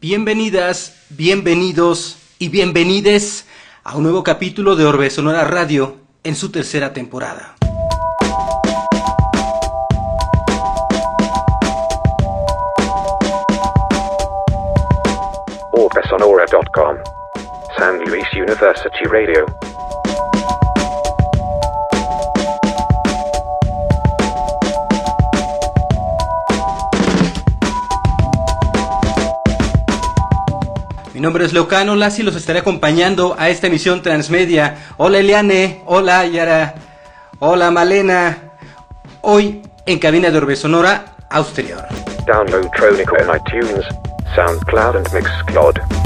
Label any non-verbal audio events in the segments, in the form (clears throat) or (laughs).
Bienvenidas, bienvenidos y bienvenides a un nuevo capítulo de Orbe Sonora Radio en su tercera temporada. orbesonora.com San Luis University Radio Mi nombre es Leocano Lassi, los estaré acompañando a esta emisión transmedia. Hola Eliane, hola Yara, hola Malena. Hoy en cabina de Orbe Sonora, Austerior. Download Tronico en iTunes, SoundCloud and Mixcloud.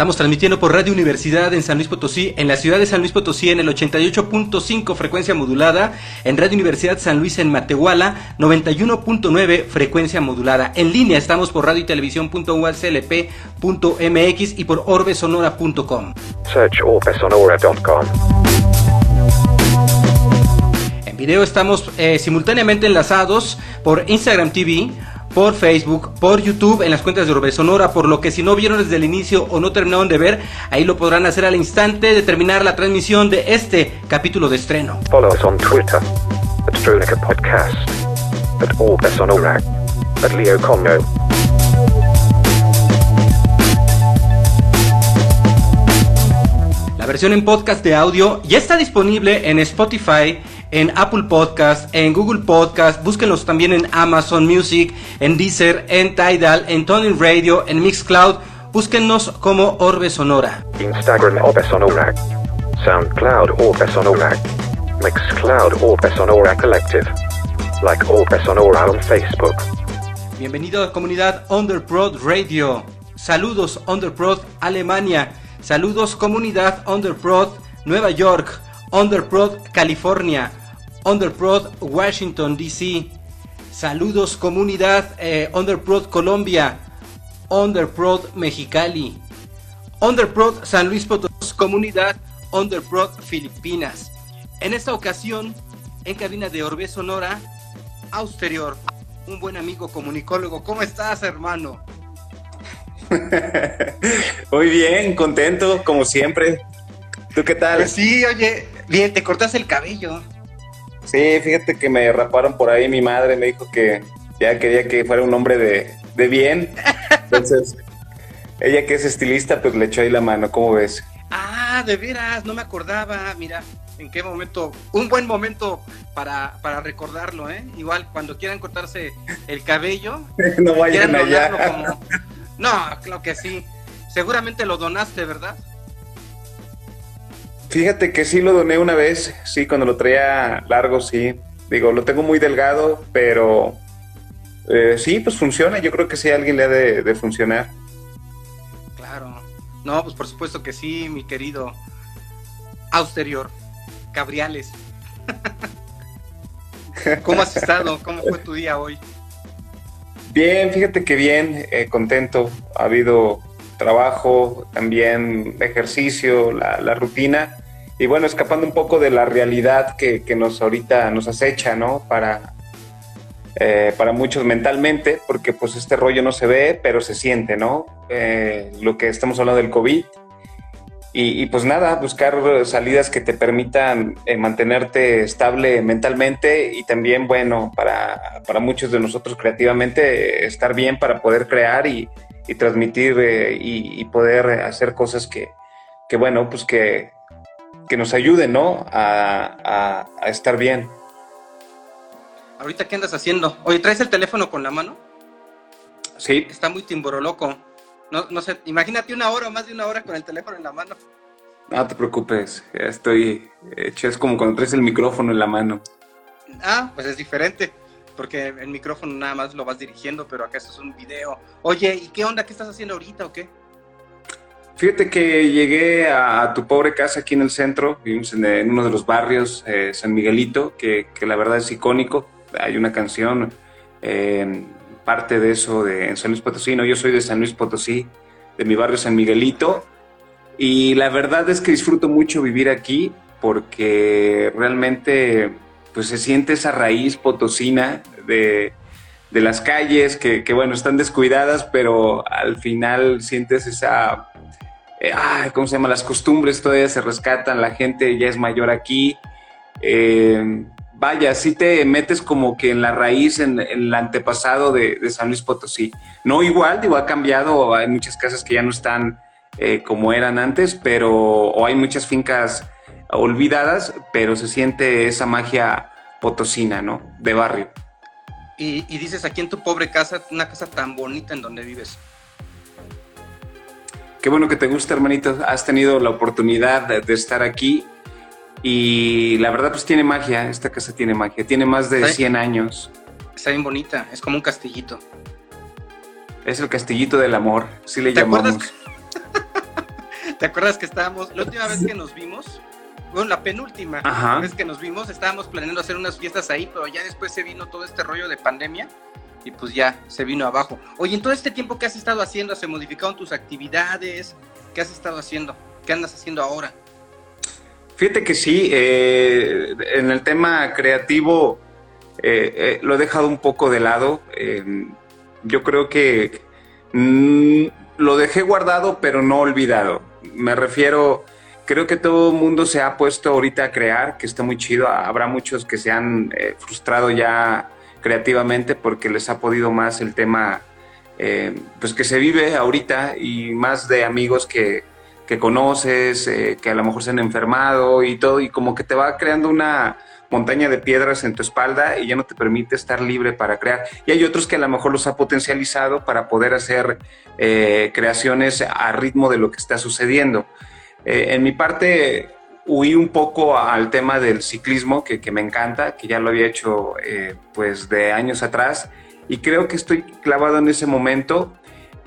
Estamos transmitiendo por Radio Universidad en San Luis Potosí, en la ciudad de San Luis Potosí en el 88.5 frecuencia modulada, en Radio Universidad San Luis en Matehuala 91.9 frecuencia modulada. En línea estamos por radio y televisión.uaclp.mx y por orbesonora.com. Search orbesonora.com. En video estamos eh, simultáneamente enlazados por Instagram TV, por Facebook, por YouTube, en las cuentas de Orbe Sonora, por lo que si no vieron desde el inicio o no terminaron de ver, ahí lo podrán hacer al instante de terminar la transmisión de este capítulo de estreno. Follow us on Twitter at Tronica Podcast, at Orbesonora, at Leo. La versión en podcast de audio ya está disponible en Spotify, en Apple Podcast, en Google Podcast, búsquenlos también en Amazon Music, en Deezer, en Tidal, en Tony Radio, en Mixcloud, búsquennos como Orbe Sonora. Instagram Orbesonora, SoundCloud Orbesonora, Mixcloud Orbesonora Collective, like Orbesonora on Facebook. Bienvenido a comunidad Underprod Radio. Saludos Underprod Alemania. Saludos comunidad Underprod Nueva York. Underprod California. Underprod Washington DC. Saludos comunidad eh, Underprod Colombia. Underprod Mexicali. Underprod San Luis Potosí Comunidad Underprod Filipinas. En esta ocasión, en cabina de Orbe Sonora, Austerior, un buen amigo comunicólogo. ¿Cómo estás, hermano? (laughs) Muy bien, contento, como siempre. ¿Tú qué tal? Pues sí, oye, bien, te cortaste el cabello. Sí, fíjate que me raparon por ahí. Mi madre me dijo que ya quería que fuera un hombre de, de bien. (laughs) Entonces, ella que es estilista, pues le echó ahí la mano. ¿Cómo ves? Ah, de veras, no me acordaba. Mira, en qué momento, un buen momento para, para recordarlo, ¿eh? Igual, cuando quieran cortarse el cabello, (laughs) no vayan allá. como... No, claro que sí. Seguramente lo donaste, ¿verdad? Fíjate que sí lo doné una vez, sí, cuando lo traía largo, sí. Digo, lo tengo muy delgado, pero eh, sí, pues funciona. Yo creo que sí a alguien le ha de, de funcionar. Claro. No, pues por supuesto que sí, mi querido Austerior. Cabriales. (laughs) ¿Cómo has estado? ¿Cómo fue tu día hoy? Bien, fíjate que bien, eh, contento. Ha habido trabajo, también ejercicio, la, la rutina. Y bueno, escapando un poco de la realidad que, que nos ahorita nos acecha, ¿no? Para, eh, para muchos mentalmente, porque pues este rollo no se ve, pero se siente, ¿no? Eh, lo que estamos hablando del COVID. Y, pues nada, buscar salidas que te permitan eh, mantenerte estable mentalmente y también, bueno, para, para muchos de nosotros creativamente, estar bien para poder crear y, y transmitir eh, y, y, poder hacer cosas que, que bueno, pues que, que nos ayuden, ¿no? A, a, a, estar bien. ¿Ahorita qué andas haciendo? Oye, ¿traes el teléfono con la mano? Sí. Está muy timboroloco. No, no sé, imagínate una hora o más de una hora con el teléfono en la mano. No te preocupes, ya estoy hecho, es como cuando traes el micrófono en la mano. Ah, pues es diferente, porque el micrófono nada más lo vas dirigiendo, pero acá esto es un video. Oye, ¿y qué onda? ¿Qué estás haciendo ahorita o qué? Fíjate que llegué a, tu pobre casa aquí en el centro, vivimos en, en uno de los barrios, eh, San Miguelito, que, que, la verdad es icónico. Hay una canción, eh, parte de eso de en San Luis Potosí, no, yo soy de San Luis Potosí, de mi barrio San Miguelito, y la verdad es que disfruto mucho vivir aquí porque realmente pues se siente esa raíz potosina de, de las calles que, que, bueno, están descuidadas, pero al final sientes esa, eh, ¿cómo se llama? Las costumbres todavía se rescatan, la gente ya es mayor aquí. Eh, vaya, sí te metes como que en la raíz, en, el antepasado de, San Luis Potosí. No igual, digo, ha cambiado, hay muchas casas que ya no están eh, como eran antes, pero, o hay muchas fincas olvidadas, pero se siente esa magia potosina, ¿no? De barrio. Y, dices aquí en tu pobre casa, una casa tan bonita en donde vives. Qué bueno que te gusta, hermanito. Has tenido la oportunidad de, estar aquí y la verdad pues tiene magia, esta casa tiene magia, tiene más de 100 años. Está bien bonita, es como un castillito. Es el castillito del amor, sí le llamamos. (laughs) ¿Te acuerdas que estábamos, la última vez que nos vimos, bueno, la penúltima vez que nos vimos, estábamos planeando hacer unas fiestas ahí, pero ya después se vino todo este rollo de pandemia y pues ya se vino abajo. Oye, en todo este tiempo, ¿qué has estado haciendo? ¿Se modificaron tus actividades? ¿Qué has estado haciendo? ¿Qué andas haciendo ahora? Fíjate que sí, eh, en el tema creativo eh, eh, lo he dejado un poco de lado. yo creo que mm, lo dejé guardado, pero no olvidado. Me refiero creo que todo el mundo se ha puesto ahorita a crear, que está muy chido. Habrá muchos que se han frustrado ya creativamente porque les ha podido más el tema eh, pues que se vive ahorita y más de amigos que, que conoces, eh, que a lo mejor se han enfermado y todo, y como que te va creando una montaña de piedras en tu espalda y ya no te permite estar libre para crear. Y hay otros que a lo mejor los ha potencializado para poder hacer creaciones a ritmo de lo que está sucediendo. Eh, en mi parte huí un poco al tema del ciclismo, que, me encanta, que ya lo había hecho eh, pues de años atrás, y creo que estoy clavado en ese momento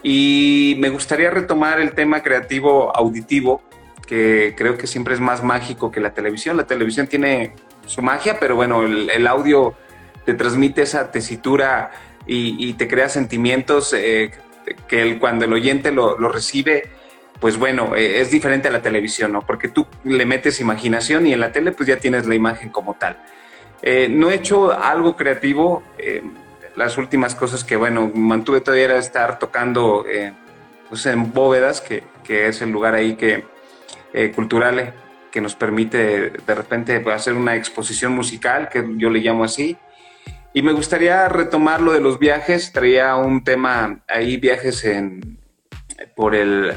y me gustaría retomar el tema creativo auditivo, que creo que siempre es más mágico que la televisión. La televisión tiene su magia, pero bueno, el, audio te transmite esa tesitura y, te crea sentimientos eh, que cuando el oyente lo recibe, pues bueno, eh, es diferente a la televisión, ¿no? Porque tú le metes imaginación y en la tele pues ya tienes la imagen como tal. Eh, no he hecho algo creativo. Eh, las últimas cosas que, bueno, mantuve todavía era estar tocando pues en Bóvedas, que, que, es el lugar ahí que cultural que nos permite de repente hacer una exposición musical, que yo le llamo así. Y me gustaría retomar lo de los viajes. Traía un tema ahí, viajes en, por el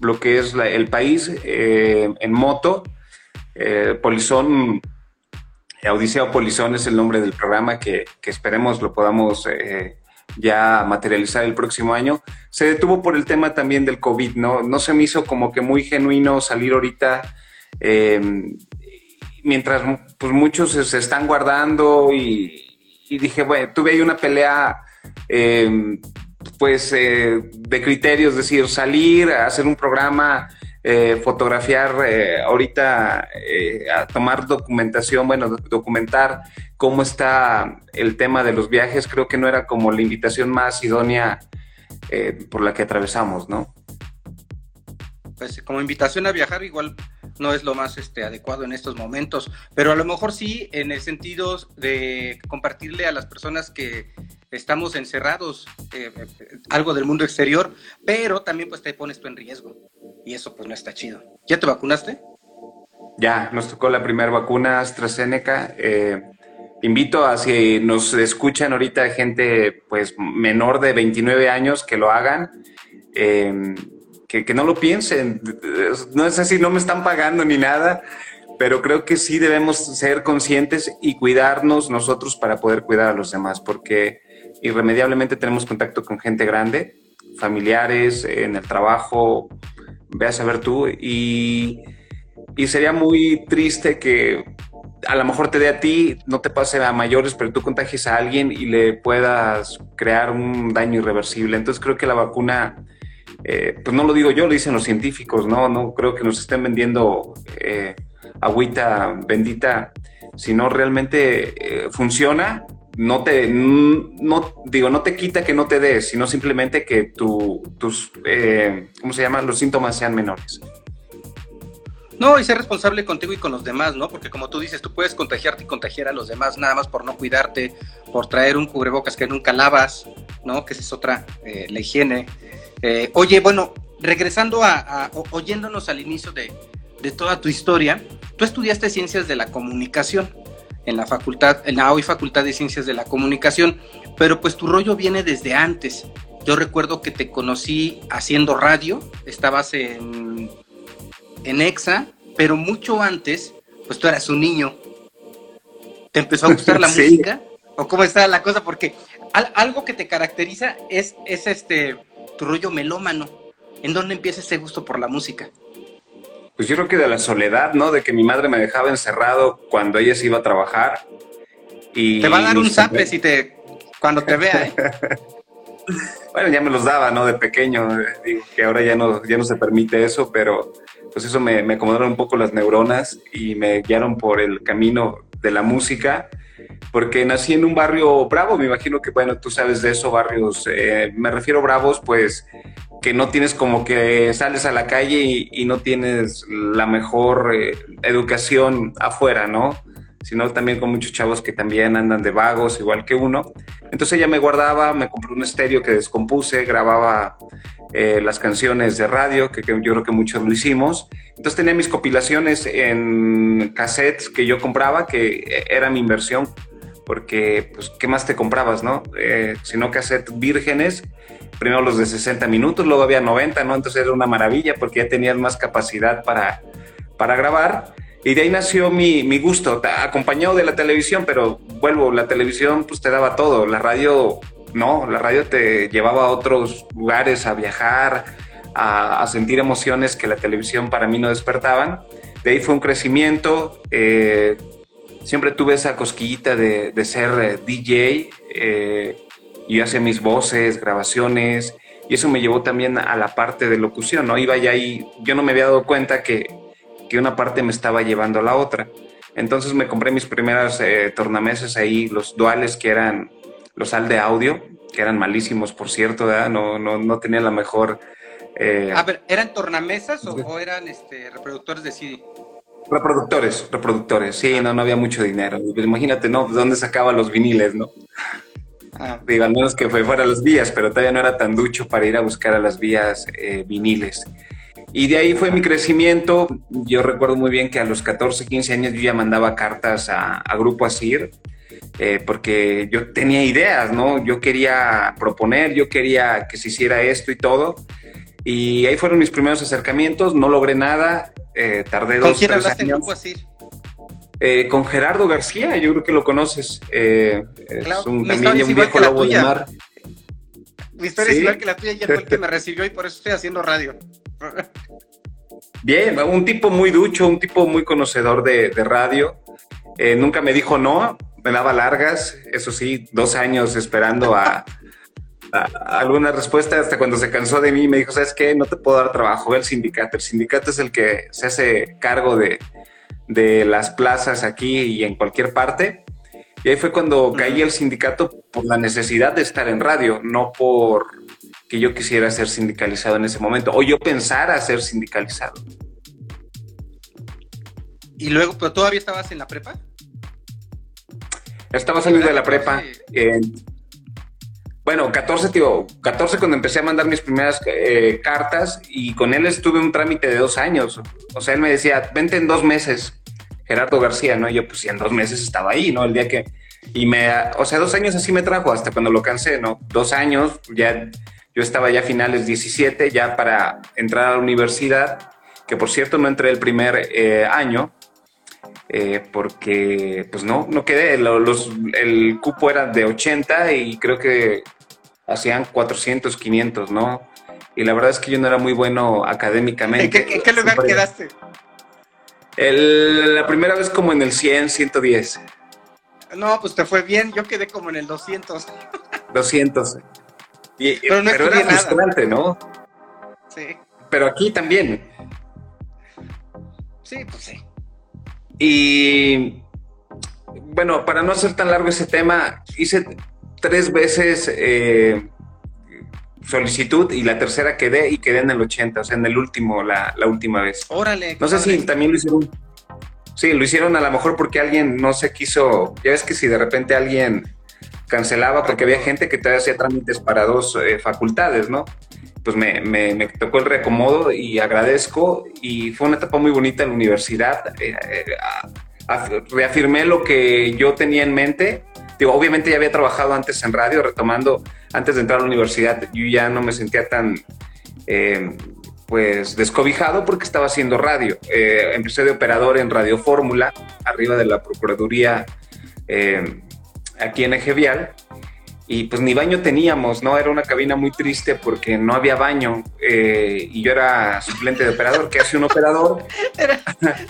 lo que es el país eh, en moto. Eh, Polizón, Odisea Polizón es el nombre del programa que, esperemos lo podamos eh, ya materializar el próximo año. Se detuvo por el tema también del COVID, ¿no? No se me hizo como que muy genuino salir ahorita mientras pues, muchos se, están guardando y, y, dije, bueno, tuve ahí una pelea pues eh, de criterios, es decir, salir, a hacer un programa, eh, fotografiar eh, ahorita, a tomar documentación, bueno, documentar cómo está el tema de los viajes, creo que no era como la invitación más idónea por la que atravesamos, ¿no? Pues como invitación a viajar igual no es lo más este, adecuado en estos momentos, pero a lo mejor sí en el sentido de compartirle a las personas que estamos encerrados eh, algo del mundo exterior, pero también pues te pones tú en riesgo y eso pues no está chido. ¿Ya te vacunaste? Ya, nos tocó la primera vacuna AstraZeneca. Eh, invito a si nos escuchan ahorita gente pues menor de 29 años que lo hagan. Eh, que, no lo piensen. No es así, no me están pagando ni nada, pero creo que sí debemos ser conscientes y cuidarnos nosotros para poder cuidar a los demás, porque irremediablemente tenemos contacto con gente grande, familiares, en el trabajo, ve a saber tú, y, y sería muy triste que a lo mejor te dé a ti, no te pase a mayores, pero tú contagies a alguien y le puedas crear un daño irreversible. Entonces creo que la vacuna eh, pues no lo digo yo, lo dicen los científicos, no, no creo que nos estén vendiendo eh, agüita bendita, sino realmente eh, funciona, no te, no, digo, no te quita que no te des, sino simplemente que tu, tus, ¿cómo se llama? Los síntomas sean menores. No, y ser responsable contigo y con los demás, ¿no? Porque como tú dices, tú puedes contagiarte y contagiar a los demás nada más por no cuidarte, por traer un cubrebocas que nunca lavas, ¿no? Que esa es otra, eh, la higiene. Eh, oye, bueno, regresando a, oyéndonos al inicio de, de, toda tu historia, tú estudiaste ciencias de la comunicación en la facultad, en la hoy Facultad de Ciencias de la Comunicación, pero pues tu rollo viene desde antes. Yo recuerdo que te conocí haciendo radio, estabas en en EXA, pero mucho antes, pues tú eras un niño. ¿Te empezó a gustar la (laughs) música? ¿O cómo está la cosa? Porque algo que te caracteriza es, es este tu rollo melómano. ¿En dónde empieza ese gusto por la música? Pues yo creo que de la soledad, ¿no? De que mi madre me dejaba encerrado cuando ella se iba a trabajar. Y te va a dar un zape si te cuando te vea, ¿eh? (laughs) bueno, ya me los daba, ¿no? De pequeño, digo que ahora ya no, ya no se permite eso, pero pues eso me, me, acomodaron un poco las neuronas y me guiaron por el camino de la música, porque nací en un barrio bravo, me imagino que, bueno, tú sabes de eso, barrios, eh, me refiero bravos, pues que no tienes como que sales a la calle y, no tienes la mejor eh, educación afuera, ¿no? sino también con muchos chavos que también andan de vagos, igual que uno. Entonces ella me guardaba, me compró un estéreo que descompuse, grababa eh, las canciones de radio, que, yo creo que muchos lo hicimos. Entonces tenía mis compilaciones en cassettes que yo compraba, que era mi inversión, porque, pues, ¿qué más te comprabas, no? Eh, si no cassettes vírgenes, primero los de 60 minutos, luego había 90, ¿no? Entonces era una maravilla porque ya tenías más capacidad para, para grabar. Y de ahí nació mi, mi, gusto, acompañado de la televisión, pero vuelvo, la televisión pues te daba todo, la radio no, la radio te llevaba a otros lugares, a viajar, a, sentir emociones que la televisión para mí no despertaban. De ahí fue un crecimiento, eh, siempre tuve esa cosquillita de, de ser eh, DJ, eh, y hacía mis voces, grabaciones, y eso me llevó también a la parte de locución, ¿no? Iba ya ahí, yo no me había dado cuenta que que una parte me estaba llevando a la otra. Entonces me compré mis primeras eh, tornameses ahí, los duales que eran los al de audio, que eran malísimos, por cierto, No, no, no tenían la mejor... Eh, a ver, ¿eran tornamesas o, eran este, reproductores de CD? Reproductores, reproductores, sí, no, no había mucho dinero. Pues imagínate, ¿no? ¿Dónde sacaba los viniles, no? Ah. Digo, al menos que fue fuera las vías, pero todavía no era tan ducho para ir a buscar a las vías eh, viniles. Y de ahí fue mi crecimiento. Yo recuerdo muy bien que a los 14, 15 años yo ya mandaba cartas a, Grupo Asir, eh, porque yo tenía ideas, ¿no? Yo quería proponer, yo quería que se hiciera esto y todo. Y ahí fueron mis primeros acercamientos, no logré nada, eh, tardé ¿Con dos, quién tres años. En Grupo Asir? Eh, con Gerardo García, yo creo que lo conoces. es un, también un viejo lobo de mar. Mi historia es igual que la tuya, y fue el que (laughs) me recibió y por eso estoy haciendo radio. Bien, un tipo muy ducho, un tipo muy conocedor de, radio. Eh, nunca me dijo no, me daba largas, eso sí, dos años esperando a, (laughs) alguna respuesta hasta cuando se cansó de mí me dijo, ¿sabes qué? No te puedo dar trabajo, ve al sindicato. El sindicato es el que se hace cargo de, de las plazas aquí y en cualquier parte. Y ahí fue cuando caí el sindicato por la necesidad de estar en radio, no por que yo quisiera ser sindicalizado en ese momento o yo pensara ser sindicalizado. ¿Y luego, pero todavía estabas en la prepa? Estaba saliendo de la prepa. Bueno, 14, tío, 14 cuando empecé a mandar mis primeras eh, cartas y con él estuve un trámite de dos años. O sea, él me decía, vente en dos meses, Gerardo García, ¿no? Y yo, pues, en dos meses estaba ahí, ¿no? El día que... Y me, o sea, dos años así me trajo hasta cuando lo cansé, ¿no? Dos años, ya yo estaba ya a finales 17, ya para entrar a la universidad, que por cierto no entré el primer eh, año, eh, porque pues no, no quedé. Los, el cupo era de 80 y creo que hacían 400, 500, ¿no? Y la verdad es que yo no era muy bueno académicamente. ¿En qué, lugar quedaste? la primera vez como en el 100, 110. No, pues te fue bien, yo quedé como en el 200. 200 (laughs) pero, no era frustrante, ¿no? Sí. Pero aquí también. Sí, pues sí. Y bueno, para no hacer tan largo ese tema, hice tres veces eh, solicitud y la tercera quedé y quedé en el 80, o sea, en el último, la, la última vez. Órale. No sé si también lo hicieron. Sí, lo hicieron a lo mejor porque alguien no se quiso. Ya ves que si de repente alguien cancelaba porque había gente que todavía hacía trámites para dos eh, facultades, ¿no? Pues me, tocó el reacomodo y agradezco y fue una etapa muy bonita en la universidad. Eh, eh, reafirmé lo que yo tenía en mente. Digo, obviamente ya había trabajado antes en radio, retomando, antes de entrar a la universidad, yo ya no me sentía tan, eh, pues, descobijado porque estaba haciendo radio. Eh, empecé de operador en Radio Fórmula, arriba de la Procuraduría eh, aquí en Ejevial y pues ni baño teníamos, ¿no? Era una cabina muy triste porque no había baño eh, y yo era suplente de operador. ¿Qué hace un operador? (laughs) Era,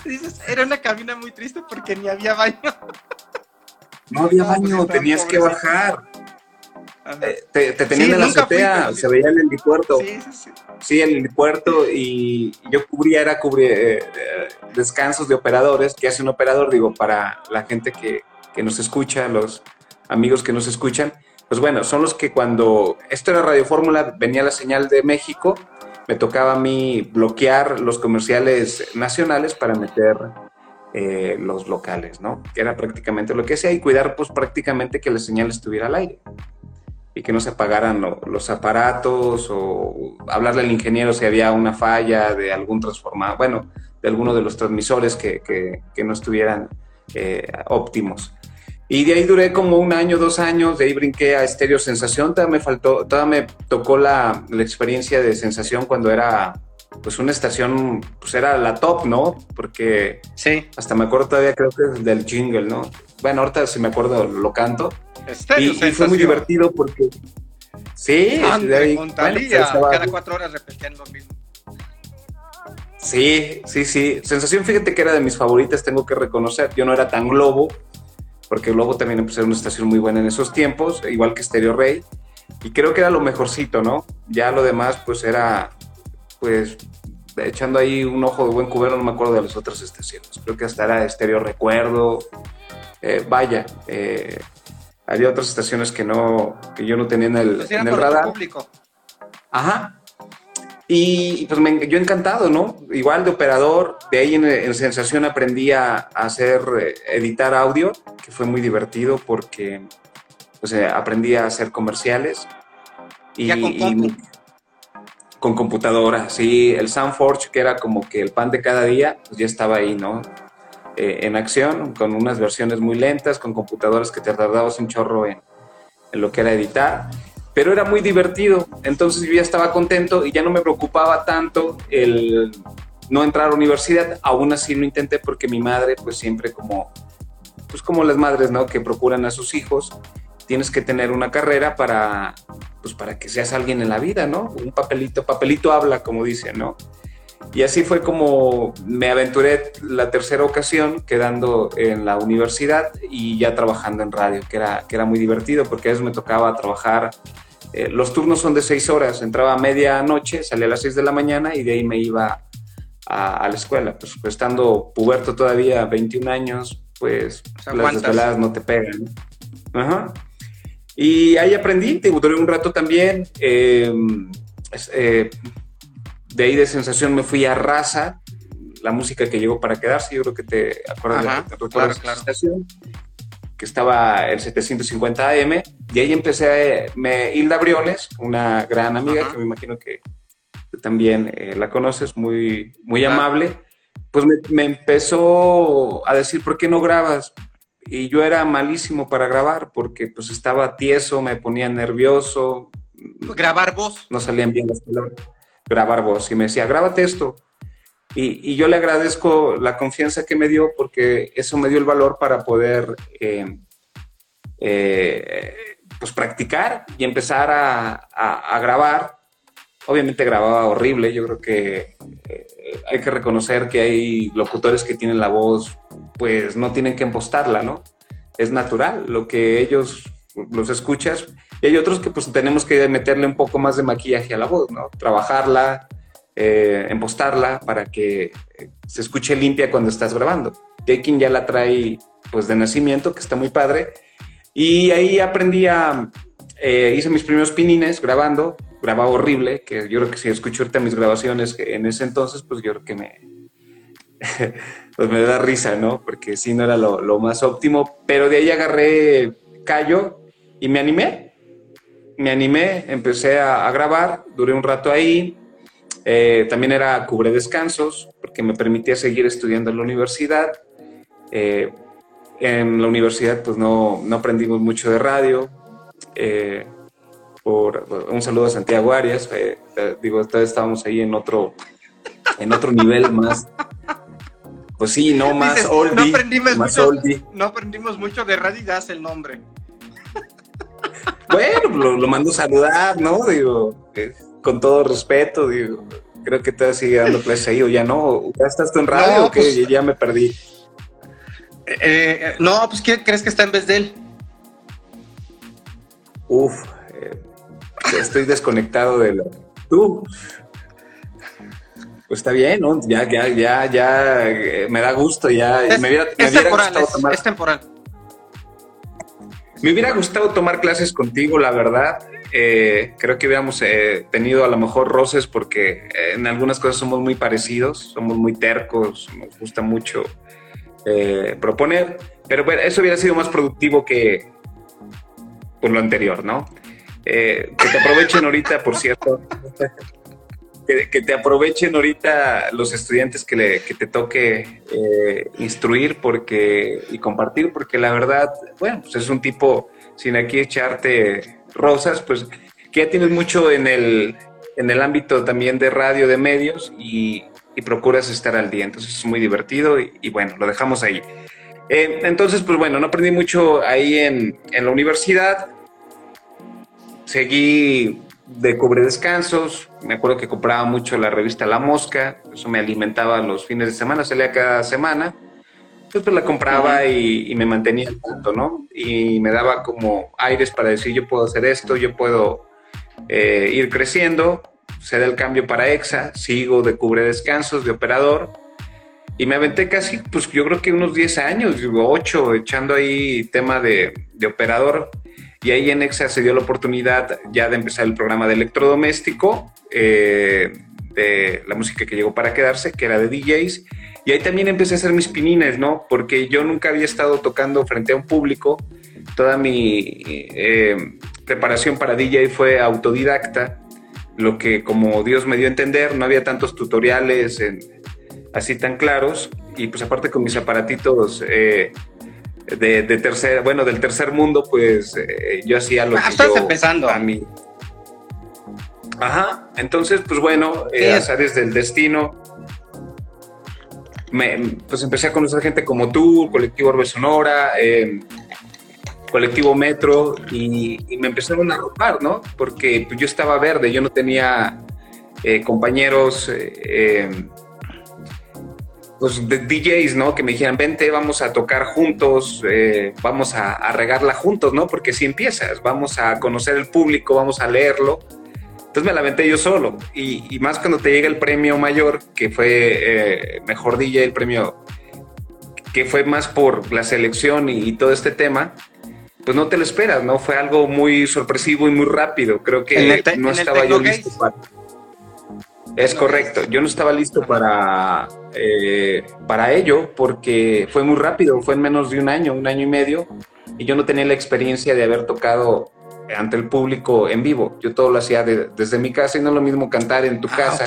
dices, era una cabina muy triste porque ni había baño. No había baño, tenías que bajar. Eh, te, te, tenían sí, en la azotea, fui, se veía el helipuerto. Sí, sí, sí. Sí, el helipuerto y yo cubría, era cubrir eh, descansos de operadores. ¿Qué hace un operador? Digo, para la gente que, que nos escucha, los amigos que nos escuchan pues bueno, son los que cuando esto era Radio Fórmula, venía la señal de México, me tocaba a mí bloquear los comerciales nacionales para meter eh, los locales, ¿no? Que era prácticamente lo que hacía y cuidar pues prácticamente que la señal estuviera al aire y que no se apagaran lo, los aparatos o hablarle al ingeniero si había una falla de algún transformador, bueno, de alguno de los transmisores que no estuvieran eh, óptimos. Y de ahí duré como un año, dos años, de ahí brinqué a Estéreo Sensación, todavía me faltó, todavía me tocó la, la, experiencia de Sensación cuando era, pues una estación, pues era la top, ¿no? Porque sí. hasta me acuerdo todavía, creo que del jingle, ¿no? Bueno, ahorita si me acuerdo lo canto. Estéreo y, y, fue muy divertido porque... Sí, de ahí, bueno, pues cada cuatro horas repetían lo mismo. Sí, sí, sí. Sensación, fíjate que era de mis favoritas, tengo que reconocer. Yo no era tan globo, porque luego también empecé a una estación muy buena en esos tiempos, igual que Stereo Rey, y creo que era lo mejorcito, ¿no? Ya lo demás, pues era, pues, echando ahí un ojo de buen cubero, no me acuerdo de las otras estaciones, creo que hasta era Stereo Recuerdo, eh, vaya, eh, había otras estaciones que no, que yo no tenía en el, pues en el radar. Público. Ajá, y pues me, yo encantado, ¿no? Igual de operador, de ahí en, en Sensación aprendí a, hacer, eh, editar audio, que fue muy divertido porque pues, eh, aprendí a hacer comerciales. Y, ¿Ya con, y, con computadora, sí, el Soundforge, que era como que el pan de cada día, pues ya estaba ahí, ¿no? Eh, en acción, con unas versiones muy lentas, con computadoras que te tardabas un chorro en, en lo que era editar pero era muy divertido. Entonces yo ya estaba contento y ya no me preocupaba tanto el no entrar a universidad. Aún así lo intenté porque mi madre, pues siempre como, pues como las madres, ¿no? Que procuran a sus hijos, tienes que tener una carrera para, pues para que seas alguien en la vida, ¿no? Un papelito, papelito habla, como dicen, ¿no? Y así fue como me aventuré la tercera ocasión quedando en la universidad y ya trabajando en radio, que era, que era muy divertido porque a veces me tocaba trabajar. Eh, los turnos son de seis horas, entraba a medianoche, salía a las seis de la mañana y de ahí me iba a, a la escuela. Pues, pues, estando puberto todavía, 21 años, pues las desveladas no te pegan. Ajá. Y ahí aprendí, te duré un rato también. Eh, eh, de ahí de sensación me fui a Raza, la música que llegó para quedarse, yo creo que te acuerdas Ajá, de, claro, esa claro. que estaba el 750 AM, y ahí empecé, me, Hilda Briones, una gran amiga Ajá. que me imagino que, que también eh, la conoces, muy, muy amable, pues me, me empezó a decir, ¿por qué no grabas? Y yo era malísimo para grabar porque pues estaba tieso, me ponía nervioso, Grabar voz. no salían bien las palabras, grabar voz. Y me decía, grábate esto. Y, y yo le agradezco la confianza que me dio porque eso me dio el valor para poder eh, eh, pues practicar y empezar a, a, a, grabar. Obviamente grababa horrible, yo creo que eh, hay que reconocer que hay locutores que tienen la voz, pues no tienen que impostarla, ¿no? Es natural, lo que ellos los escuchas, y hay otros que pues tenemos que meterle un poco más de maquillaje a la voz, ¿no? Trabajarla, eh, para que se escuche limpia cuando estás grabando. Y quien ya la trae pues de nacimiento, que está muy padre. Y ahí aprendí a, eh, hice mis primeros pinines grabando, grababa horrible, que yo creo que si escucho ahorita mis grabaciones en ese entonces, pues yo creo que me, (laughs) pues me da risa, ¿no? Porque sí no era lo, lo, más óptimo, pero de ahí agarré callo y me animé, me animé, empecé a, a grabar, duré un rato ahí, eh, también era cubre descansos, porque me permitía seguir estudiando en la universidad. Eh, en la universidad pues no, no aprendimos mucho de radio. Eh, por, un saludo a Santiago Arias. Digo, estábamos ahí en otro, en otro nivel más. Pues sí, no (laughs) más Dices, oldie. no, aprendimos más mucho, oldie. no aprendimos mucho de radio y das el nombre. Bueno, lo, lo mando a saludar, ¿no? Digo, eh, con todo respeto, digo, creo que te sigue dando clases ahí o ya no. ¿Ya estás tú en radio No, o qué? pues- Ya me perdí. Eh, eh, no, pues ¿quién crees que está en vez de él? Uf, eh, estoy desconectado de la... Tú. Pues está bien, ¿no? Ya, ya, ya, ya, me da gusto, ya. Es, me hubiera, me es hubiera temporal, gustado es, tomar, es temporal. Me hubiera gustado tomar clases contigo, la verdad. Eh, creo que hubiéramos eh, tenido a lo mejor roces porque eh, en algunas cosas somos muy parecidos, somos muy tercos, nos gusta mucho proponer, pero bueno, eso hubiera sido más productivo que por lo anterior, ¿no? Que te aprovechen ahorita, por cierto, que, te aprovechen ahorita los estudiantes que, te toque eh, instruir porque, y compartir, porque la verdad, bueno, pues es un tipo, sin aquí echarte rosas, pues que ya tienes mucho en el, en el ámbito también de radio, de medios y, y procuras estar al día. Entonces es muy divertido y, y bueno, lo dejamos ahí. Eh, entonces, pues bueno, no aprendí mucho ahí en, en la universidad. Seguí de cubre descansos. Me acuerdo que compraba mucho la revista La Mosca. Eso me alimentaba los fines de semana, salía cada semana. Entonces pues la compraba y, y me mantenía al tanto, ¿no? Y me daba como aires para decir, yo puedo hacer esto, yo puedo eh, ir creciendo. Se da el cambio para EXA, sigo de cubre descansos, de operador. Y me aventé casi, pues yo creo que unos 10 años, 8, echando ahí tema de, de operador. Y ahí en EXA se dio la oportunidad ya de empezar el programa de electrodoméstico, eh, de la música que llegó para quedarse, que era de DJs. Y ahí también empecé a hacer mis pinines, ¿no? Porque yo nunca había estado tocando frente a un público. Toda mi eh, preparación para DJ fue autodidacta, lo que como Dios me dio a entender, no había tantos tutoriales así tan claros. Y pues aparte con mis aparatitos eh, de, de, tercer, bueno, del tercer mundo, pues eh, yo hacía lo Ah, que estás yo empezando. a mí. Ajá, entonces pues bueno, eh, es- azares del destino. Me, pues empecé a conocer gente como tú, colectivo Orbe Sonora, eh, colectivo Metro, y, y me empezaron a robar, ¿no? Porque pues, yo estaba verde, yo no tenía eh, compañeros, eh, eh, pues de DJs, ¿no? Que me dijeran, vente, vamos a tocar juntos, eh, vamos a, a regarla juntos, ¿no? Porque si empiezas, vamos a conocer el público, vamos a leerlo. Entonces me la aventé yo solo. Y, y más cuando te llega el premio mayor, que fue eh, mejor DJ, el premio que fue más por la selección y, y todo este tema, pues no te lo esperas, ¿no? Fue algo muy sorpresivo y muy rápido. Creo que ¿En el te- no estaba yo listo para. Es correcto, yo no estaba listo para, eh, para ello porque fue muy rápido, fue en menos de un año, un año y medio, y yo no tenía la experiencia de haber tocado ante el público en vivo. Yo todo lo hacía de- desde mi casa y no es lo mismo cantar en tu Ah, casa.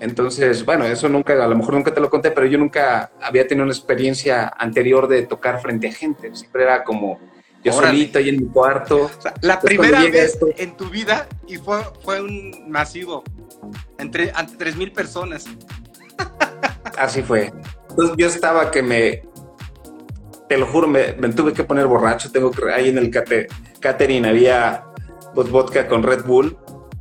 Entonces, bueno, eso nunca, a lo mejor nunca te lo conté, pero yo nunca había tenido una experiencia anterior de tocar frente a gente. Siempre era como yo Órale. solito ahí en mi cuarto. O sea, la primera vez esto- en tu vida y fue, fue un masivo. Entre, ante 3.000 personas. Así fue. Entonces yo estaba que me, te lo juro, me, me tuve que poner borracho. Tengo que, ahí en el cate, catering había pues, vodka con Red Bull.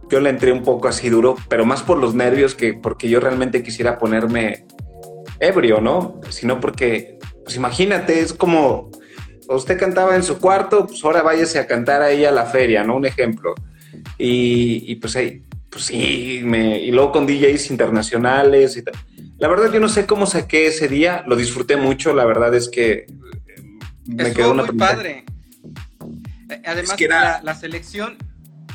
Yo le entré un poco así duro, pero más por los nervios que porque yo realmente quisiera ponerme ebrio, ¿no? Sino porque, pues imagínate, es como usted cantaba en su cuarto, pues ahora váyase a cantar ahí a la feria, ¿no? Un ejemplo. Y, y pues ahí, pues sí, me, y luego con DJs internacionales y tal. La verdad yo no sé cómo saqué ese día, lo disfruté mucho, la verdad es que eh, me Estuvo quedó una muy padre. Eh, además la, selección,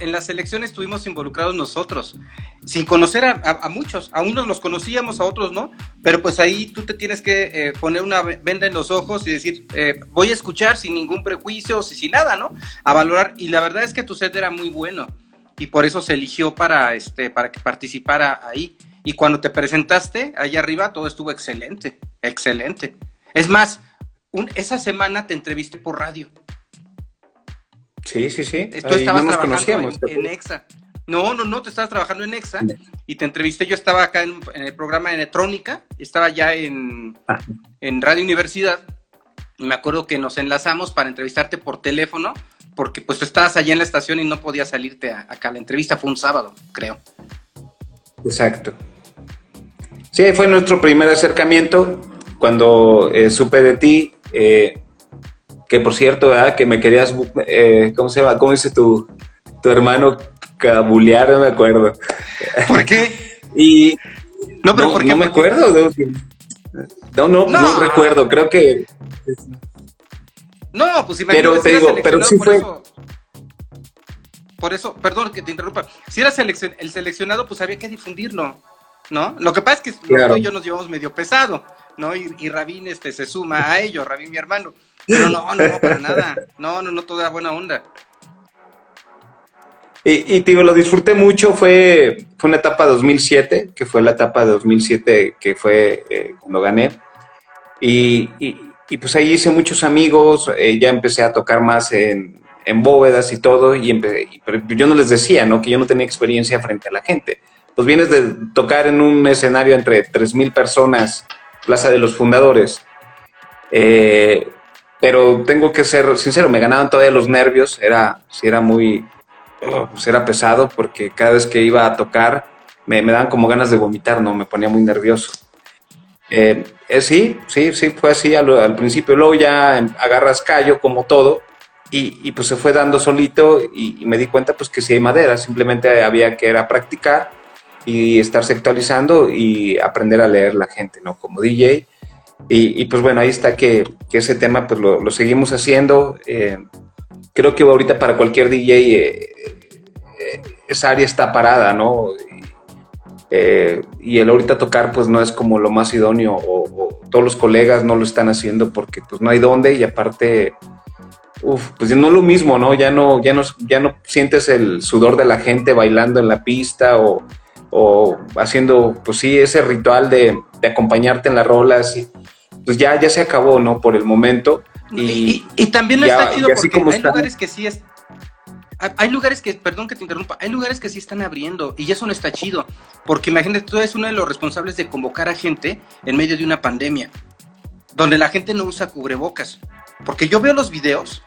en la selección estuvimos involucrados nosotros, sin conocer a, muchos, a unos los conocíamos, a otros no, pero pues ahí tú te tienes que eh, poner una venda en los ojos y decir, eh, voy a escuchar sin ningún prejuicio, sin nada, ¿no? A valorar, y la verdad es que tu set era muy bueno, y por eso se eligió para, este, para que participara ahí. Y cuando te presentaste allá arriba, todo estuvo excelente, excelente. Es más, esa semana te entrevisté por radio. Sí, sí, sí. Tú estabas no trabajando en, EXA. No, no, no, te estabas trabajando en EXA y te entrevisté. Yo estaba acá en, el programa de Electrónica, estaba ya en, ah. en Radio Universidad y me acuerdo que nos enlazamos para entrevistarte por teléfono porque pues tú estabas allá en la estación y no podías salirte acá. La entrevista fue un sábado, creo. Exacto. Sí, fue nuestro primer acercamiento cuando eh, supe de ti. Eh, que por cierto, que me querías, eh, ¿cómo se llama? ¿Cómo dice tu, tu hermano? Cabulear, no me acuerdo. ¿Por qué? (laughs) y no, pero ¿por qué? No me acuerdo. No, no, no, recuerdo. Creo que. No, pues imagínate. Pero te digo, pero sí fue. por eso, perdón que te interrumpa. Si eras el seleccionado, pues había que difundirlo, ¿no? Lo que pasa es que claro. y yo nos llevamos medio pesado, ¿no? Y, y Rabín este, se suma a ello, Rabín mi hermano. Pero no, no, no, para nada. No, no, no, toda buena onda. Y, y digo, lo disfruté mucho, fue, fue una etapa 2007, que fue la etapa de 2007 que fue eh, cuando gané. Y, y, pues ahí hice muchos amigos, eh, ya empecé a tocar más en, en bóvedas y todo, y pero yo no les decía, ¿no? Que yo no tenía experiencia frente a la gente. Pues vienes de tocar en un escenario entre 3.000 personas, Plaza de los Fundadores, eh, pero tengo que ser sincero, me ganaban todavía los nervios, era, sí era muy, (clears throat) pues era pesado porque cada vez que iba a tocar me, me daban como ganas de vomitar, ¿no? Me ponía muy nervioso. Eh, eh, sí, sí, sí, fue así al, principio, luego ya agarras callo como todo y, y pues se fue dando solito y, y, me di cuenta pues que si hay madera, simplemente había que ir a practicar y estarse actualizando y aprender a leer la gente, ¿no? Como DJ y, pues bueno, ahí está que, ese tema pues lo, seguimos haciendo. Eh, creo que ahorita para cualquier DJ eh, eh, esa área está parada, ¿no? y el ahorita tocar pues no es como lo más idóneo o, todos los colegas no lo están haciendo porque pues no hay dónde y aparte, uf, pues no es lo mismo, ¿no? Ya no, ya no, ya no sientes el sudor de la gente bailando en la pista o, haciendo, pues sí, ese ritual de, acompañarte en las rolas. Pues ya, ya se acabó, ¿no? Por el momento. Y, también lo está chido porque hay lugares que sí es... Hay lugares que, perdón que te interrumpa, hay lugares que sí están abriendo y eso no está chido, porque imagínate, tú eres uno de los responsables de convocar a gente en medio de una pandemia, donde la gente no usa cubrebocas, porque yo veo los videos,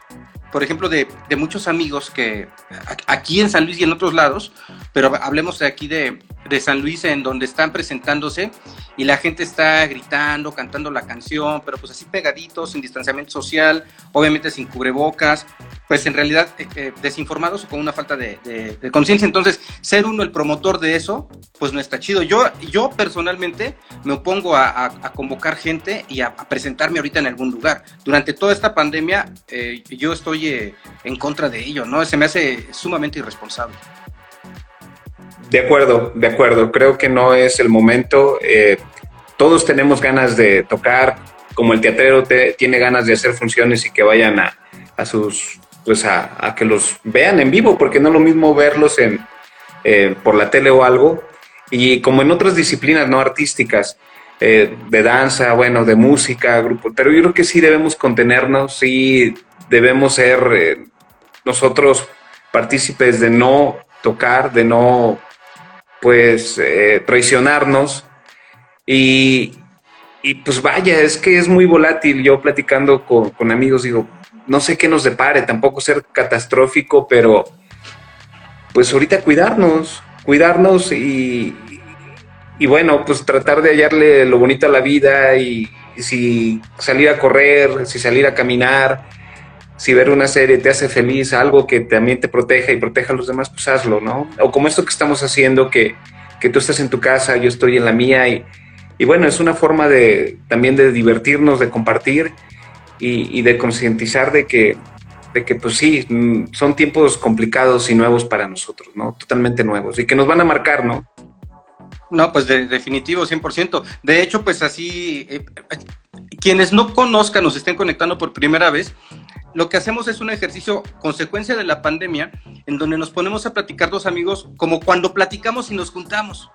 por ejemplo, de, de muchos amigos que aquí en San Luis y en otros lados, pero hablemos de aquí de, de San Luis en donde están presentándose y la gente está gritando, cantando la canción, pero pues así pegaditos, sin distanciamiento social, obviamente sin cubrebocas, pues en realidad eh, eh, desinformados o con una falta de, conciencia. Entonces, ser uno el promotor de eso, pues no está chido. Yo, yo personalmente me opongo a, convocar gente y a, presentarme ahorita en algún lugar. Durante toda esta pandemia, eh, yo estoy en contra de ello, ¿no? Se me hace sumamente irresponsable. De acuerdo, de acuerdo. Creo que no es el momento. Eh, todos tenemos ganas de tocar, como el teatrero tiene ganas de hacer funciones y que vayan a, sus, pues a, que los vean en vivo, porque no es lo mismo verlos en, eh, por la tele o algo. Y como en otras disciplinas no artísticas, eh, de danza, bueno, de música, grupo, pero yo creo que sí debemos contenernos, sí debemos ser nosotros partícipes de no tocar, de no pues eh, traicionarnos. Y, pues vaya, es que es muy volátil. Yo platicando con, amigos digo, no sé qué nos depare, tampoco ser catastrófico, pero pues ahorita cuidarnos, cuidarnos y, y bueno, pues tratar de hallarle lo bonito a la vida y si salir a correr, si salir a caminar, si ver una serie te hace feliz, algo que también te proteja y proteja a los demás, pues hazlo, ¿no? O como esto que estamos haciendo, que, tú estás en tu casa, yo estoy en la mía y, y bueno, es una forma de también de divertirnos, de compartir y, de concientizar de que de que pues sí, son tiempos complicados y nuevos para nosotros, ¿no? Totalmente nuevos y que nos van a marcar, ¿no? No, pues de, definitivo, 100%. De hecho, pues así, eh, quienes no conozcan se estén conectando por primera vez, lo que hacemos es un ejercicio consecuencia de la pandemia en donde nos ponemos a platicar dos amigos como cuando platicamos y nos juntamos.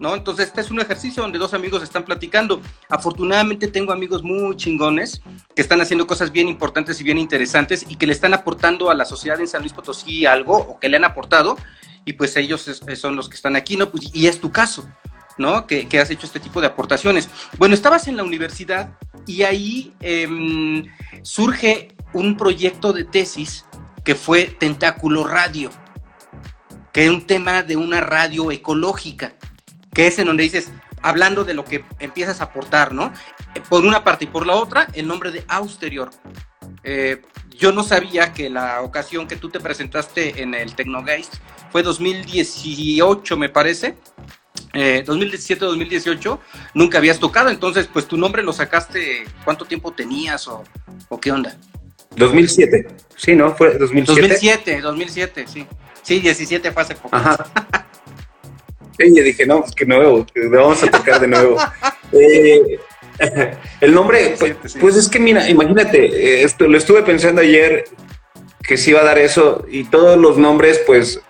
¿No? Entonces, este es un ejercicio donde dos amigos están platicando. Afortunadamente tengo amigos muy chingones que están haciendo cosas bien importantes y bien interesantes y que le están aportando a la sociedad en San Luis Potosí algo o que le han aportado y pues ellos son los que están aquí, ¿no? Pues, y es tu caso, ¿no? Que, has hecho este tipo de aportaciones. Bueno, estabas en la universidad y ahí em, surge un proyecto de tesis que fue Tentáculo Radio, que es un tema de una radio ecológica, que es en donde dices, hablando de lo que empiezas a aportar, ¿no? Por una parte y por la otra, el nombre de Austerior. Eh, yo no sabía que la ocasión que tú te presentaste en el Tecnogeist fue 2018, me parece. 2017-2018, eh, nunca habías tocado, entonces pues tu nombre lo sacaste, ¿cuánto tiempo tenías o, o qué onda? 2007, sí, ¿no? Fue 2007. 2007, 2007, sí. Sí, 17 fue hace poco. Ajá. (laughs) Yo dije, no, pues que nuevo, que vamos a tocar de nuevo. eh, (laughs) el nombre, pues, pues, es que mira, imagínate, eh, esto, lo estuve pensando ayer que se iba a dar eso y todos los nombres, pues,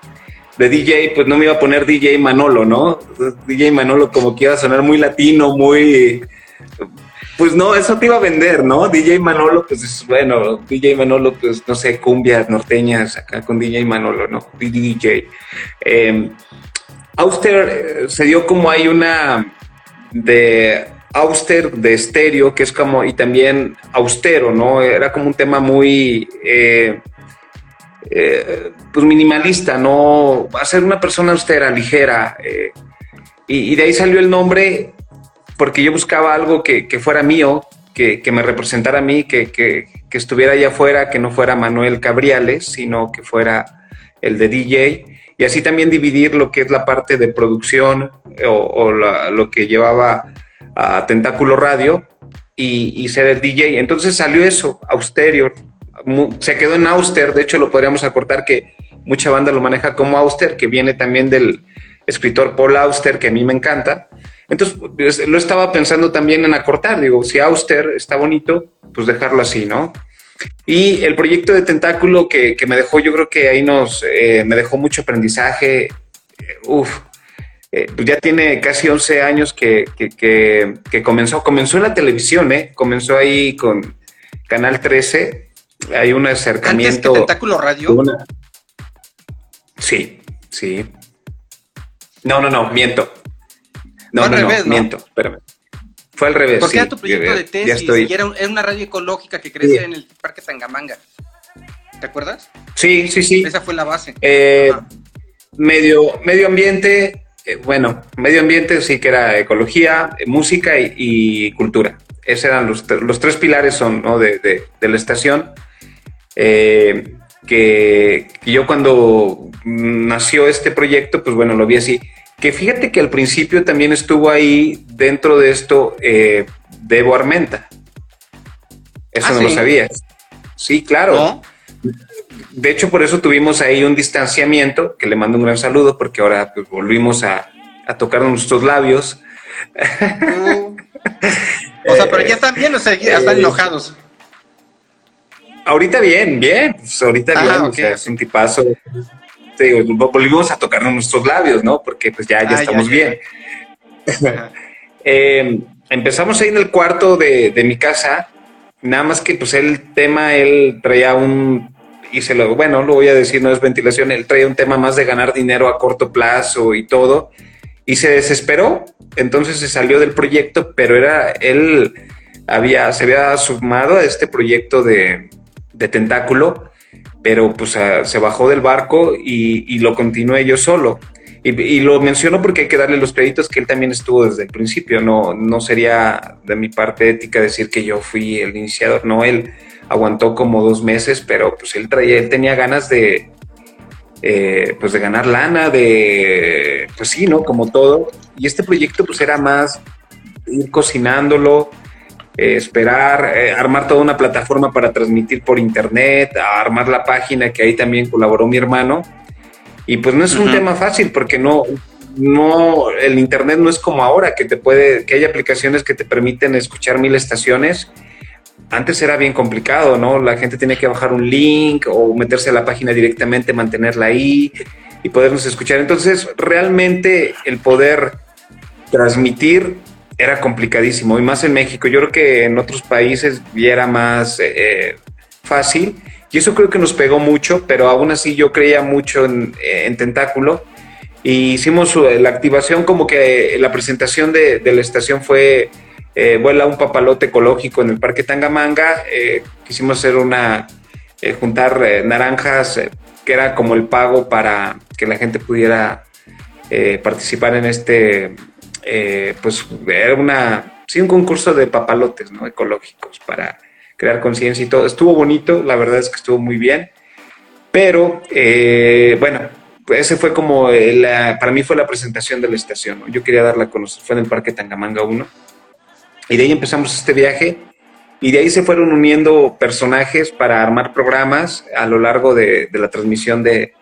de DJ, pues no me iba a poner DJ Manolo, ¿no? DJ Manolo como que iba a sonar muy latino, muy pues no, eso te iba a vender, ¿no? DJ Manolo, pues es bueno, DJ Manolo, pues no sé, cumbias norteñas acá con DJ Manolo, ¿no? DJ. Eh, Auster eh, se dio como hay una de Auster de estéreo, que es como, y también austero, ¿no? Era como un tema muy, eh, eh, pues minimalista, ¿no? Ser una persona austera, ligera. y, de ahí salió el nombre porque yo buscaba algo que, fuera mío, que, me representara a mí, que, estuviera allá afuera, que no fuera Manuel Cabriales, sino que fuera el de DJ. Y así también dividir lo que es la parte de producción o, lo que llevaba a Tentáculo Radio y, ser el DJ. Entonces salió eso, Austerior. Se quedó en Auster, de hecho lo podríamos acortar que mucha banda lo maneja como Auster, que viene también del escritor Paul Auster, que a mí me encanta. Entonces, pues, lo estaba pensando también en acortar, digo, si Auster está bonito, pues dejarlo así, ¿no? Y el proyecto de Tentáculo que, me dejó, yo creo que ahí nos, eh, me dejó mucho aprendizaje, eh, uf, eh, pues ya tiene casi 11 años que, comenzó, comenzó en la televisión, ¿eh? Comenzó ahí con Canal 13, hay un acercamiento. ¿Antes Tentáculo Radio? Sí, sí. No, no, no, miento. No, no, no, miento, espérame. Fue al revés. Porque era tu proyecto de tesis y era, una radio ecológica que crecía en el Parque Tangamanga. ¿Te acuerdas? Sí, sí, sí. Esa fue la base. Eh, medio, medio ambiente, eh, bueno, medio ambiente sí que era ecología, música y, cultura. Esos eran los, los, tres pilares son, ¿no? de, de, la estación. Eh, que, que, yo cuando nació este proyecto, pues bueno, lo vi así. Que fíjate que al principio también estuvo ahí dentro de esto eh, Debo Armenta. Eso ¿Ah, no lo sabías. Sí, claro. De hecho, por eso tuvimos ahí un distanciamiento, que le mando un gran saludo, porque ahora pues, volvimos a, tocar nuestros labios. o sea, pero (laughs) ya están bien o sea, ya están eh, enojados. Ahorita bien, bien. Pues, ahorita ah, bien, es un tipazo volvimos a tocarnos nuestros labios, ¿no? Porque pues ya, ya ah, estamos bien. (laughs) Eh, empezamos ahí en el cuarto de, mi casa, nada más que pues el tema, él traía un, y se lo, bueno, lo voy a decir, no es ventilación, él traía un tema más de ganar dinero a corto plazo y todo, y se desesperó, entonces se salió del proyecto, pero era, él había, se había sumado a este proyecto de, de tentáculo pero pues se bajó del barco y, lo continué yo solo. Y, lo menciono porque hay que darle los créditos que él también estuvo desde el principio. No, no sería de mi parte ética decir que yo fui el iniciador. No, él aguantó como dos meses, pero pues él traía, él tenía ganas de, eh, pues de ganar lana, de, pues sí, ¿no? Como todo. Y este proyecto pues era más ir cocinándolo, eh, esperar, eh, armar toda una plataforma para transmitir por internet, armar la página que ahí también colaboró mi hermano. Y pues no es un tema fácil porque no, no, el internet no es como ahora, que te puede, que hay aplicaciones que te permiten escuchar mil estaciones. Antes era bien complicado, ¿no? La gente tenía que bajar un link o meterse a la página directamente, mantenerla ahí y podernos escuchar. Entonces, realmente el poder transmitir era complicadísimo, y más en México. Yo creo que en otros países era más eh, eh, fácil, y eso creo que nos pegó mucho, pero aún así yo creía mucho en, Tentáculo. Y hicimos eh, la activación como que la presentación de, la estación fue vuela un papalote ecológico en el Parque Tangamanga. quisimos hacer una, juntar naranjas, que era como el pago para que la gente pudiera participar en este eh, pues era una, sí, un concurso de papalotes, ¿no? Ecológicos para crear conciencia y todo. Estuvo bonito, la verdad es que estuvo muy bien, pero eh, bueno, pues ese fue como, la, para mí fue la presentación de la estación, Yo quería darla a conocer, fue en el Parque Tangamanga 1. Y de ahí empezamos este viaje y de ahí se fueron uniendo personajes para armar programas a lo largo de la transmisión de,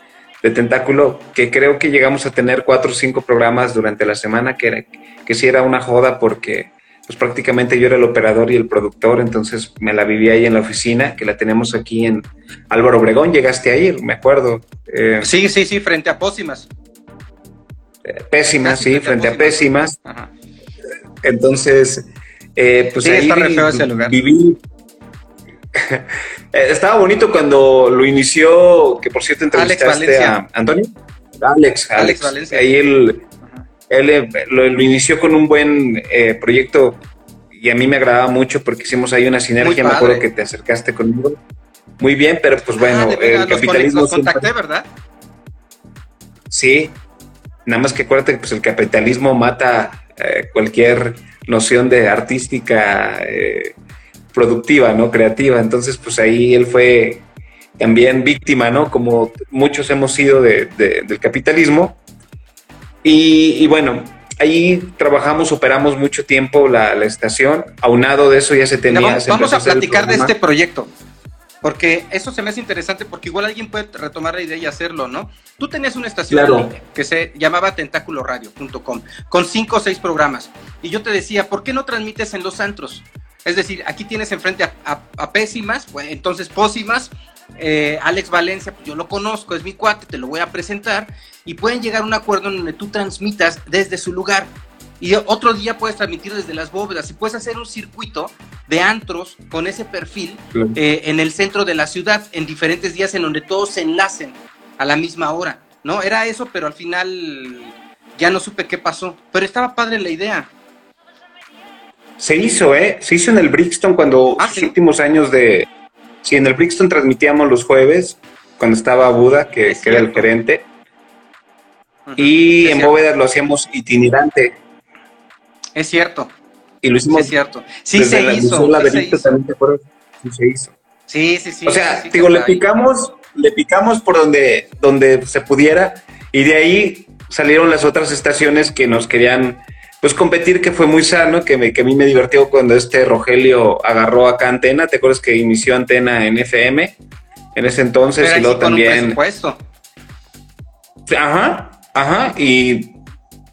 de Tentáculo, que creo que llegamos a tener cuatro o cinco programas durante la semana, que, era, que sí era una joda porque pues prácticamente yo era el operador y el productor, entonces me la vivía ahí en la oficina, que la tenemos aquí en Álvaro Obregón, llegaste a ir, me acuerdo. Eh, sí, sí, sí, frente a Pósimas. Eh, pésimas, sí, frente, a Pésimas. Entonces, eh, pues ahí viví, Eh, (laughs) estaba bonito cuando lo inició, que por cierto entrevistaste a Antonio. Alex, Alex, Valencia. Ahí él, él eh, lo, inició con un buen eh, proyecto y a mí me agradaba mucho porque hicimos ahí una sinergia. Me acuerdo que te acercaste conmigo. Muy bien, pero pues bueno, ah, el capitalismo. Los contacté, ¿verdad? Sí, nada más que acuérdate que pues, el capitalismo mata cualquier noción de artística productiva, ¿no? Creativa. Entonces, pues ahí él fue también víctima, ¿no? Como muchos hemos sido del capitalismo. Y, bueno, ahí trabajamos, operamos mucho tiempo la, estación. Aunado de eso ya se tenía... vamos, a platicar de este proyecto. Porque eso se me hace interesante porque igual alguien puede retomar la idea y hacerlo, ¿no? Tú tenías una estación que se llamaba tentáculoradio.com con cinco o seis programas. Y yo te decía, ¿por qué no transmites en los antros? Es decir, aquí tienes enfrente a, Pésimas, entonces Pósimas, eh, Alex Valencia, pues yo lo conozco, es mi cuate, te lo voy a presentar, y pueden llegar a un acuerdo en donde tú transmitas desde su lugar. Y otro día puedes transmitir desde las bóvedas y puedes hacer un circuito de antros con ese perfil eh, en el centro de la ciudad, en diferentes días en donde todos se enlacen a la misma hora. ¿No? Era eso, pero al final ya no supe qué pasó. Pero estaba padre la idea. Se hizo, ¿eh? Se hizo en el Brixton cuando ah, los últimos años de... Sí, en el Brixton transmitíamos los jueves, cuando estaba Buda, que, era el gerente. Y en Bóvedas lo hacíamos itinerante. Es cierto. Y lo hicimos. es cierto. Sí se, hizo, sí se hizo. Sí, sí, sí. O sea, digo, le picamos, le picamos por donde, donde se pudiera. Y de ahí salieron las otras estaciones que nos querían pues competir que fue muy sano, que, me, que a mí me divirtió cuando este Rogelio agarró acá Antena, ¿te acuerdas que inició Antena en FM en ese entonces y luego también... puesto Ajá, ajá, y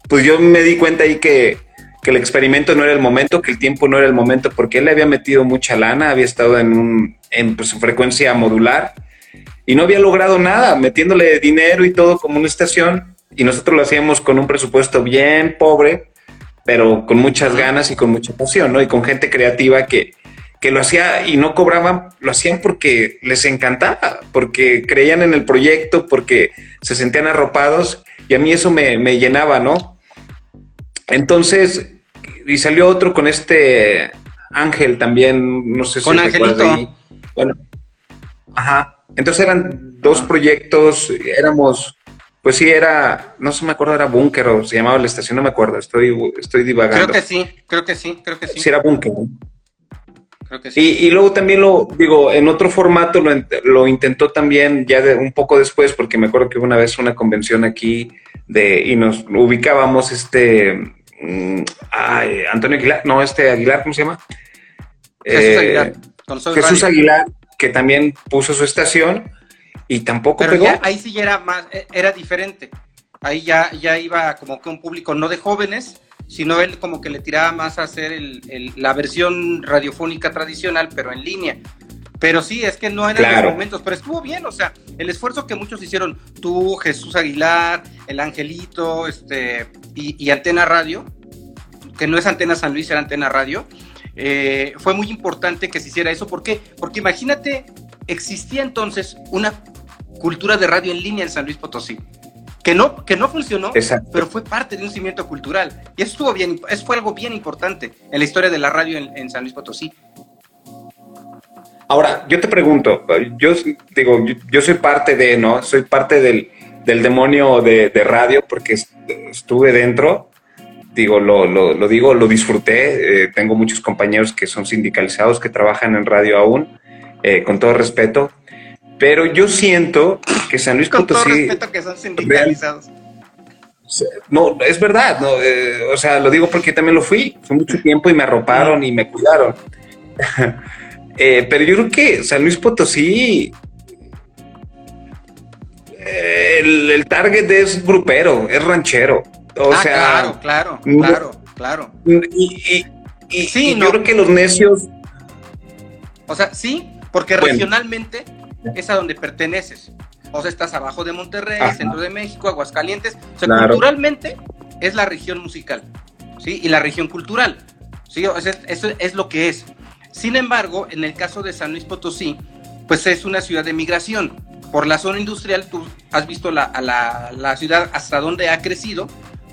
pues yo me di cuenta ahí que, que el experimento no era el momento, que el tiempo no era el momento, porque él le había metido mucha lana, había estado en, un, en pues, su frecuencia modular y no había logrado nada, metiéndole dinero y todo como una estación, y nosotros lo hacíamos con un presupuesto bien pobre, pero con muchas ganas y con mucha pasión, ¿no? Y con gente creativa que, que lo hacía y no cobraban, lo hacían porque les encantaba, porque creían en el proyecto, porque se sentían arropados y a mí eso me, llenaba, ¿no? Entonces, y salió otro con este Ángel también, no sé si con Angelito. Bueno, ajá. Entonces eran dos proyectos, éramos pues sí, era, no se me acuerdo, era Búnker o se llamaba la estación, no me acuerdo, estoy, estoy divagando. Creo que sí, creo que sí, creo que sí. Sí, era Búnker. Creo que sí. Y, luego también lo, digo, en otro formato lo, lo intentó también ya de, un poco después, porque me acuerdo que una vez una convención aquí de, y nos ubicábamos este, mm, ay, Antonio Aguilar, no, este Aguilar, ¿cómo se llama? Jesús eh, Aguilar. Jesús Aguilar, que también puso su estación y tampoco Pero pegó. ahí sí ya era más, eh, era diferente. Ahí ya, ya iba como que un público no de jóvenes, sino él como que le tiraba más a hacer el, la versión radiofónica tradicional, pero en línea. Pero sí, es que no eran los momentos, pero estuvo bien, o sea, el esfuerzo que muchos hicieron, tú, Jesús Aguilar, el Angelito, este, y, Antena Radio, que no es Antena San Luis, era Antena Radio, eh, fue muy importante que se hiciera eso. ¿Por qué? Porque imagínate, existía entonces una cultura de radio en línea en San Luis Potosí que no, que no funcionó, pero fue parte de un cimiento cultural. Y eso estuvo bien, eso fue algo bien importante en la historia de la radio en, San Luis Potosí. Ahora, yo te pregunto, yo digo, yo, soy parte de, ¿no? Soy parte del, demonio de, radio porque estuve dentro, digo, lo, lo, digo, lo disfruté, eh, tengo muchos compañeros que son sindicalizados, que trabajan en radio aún, eh, con todo respeto, pero yo siento que San Luis Con Todo respeto que son sindicalizados. No, es verdad, no, eh, o sea, lo digo porque también lo fui, fue mucho tiempo y me arroparon y me cuidaron. (laughs) Eh, pero yo creo que San Luis Potosí, el, target es grupero, es ranchero. O ah, sea, claro, claro, claro, claro. Y, sí, yo creo que los necios. O sea, sí, porque regionalmente es a donde perteneces. O sea, estás abajo de Monterrey, centro de México, Aguascalientes. O sea, culturalmente es la región musical, ¿sí? Y la región cultural, ¿sí? eso es lo que es. Sin embargo, en el caso de San Luis Potosí, pues es una ciudad de migración. Por la zona industrial, tú has visto la, la, ciudad hasta dónde ha crecido,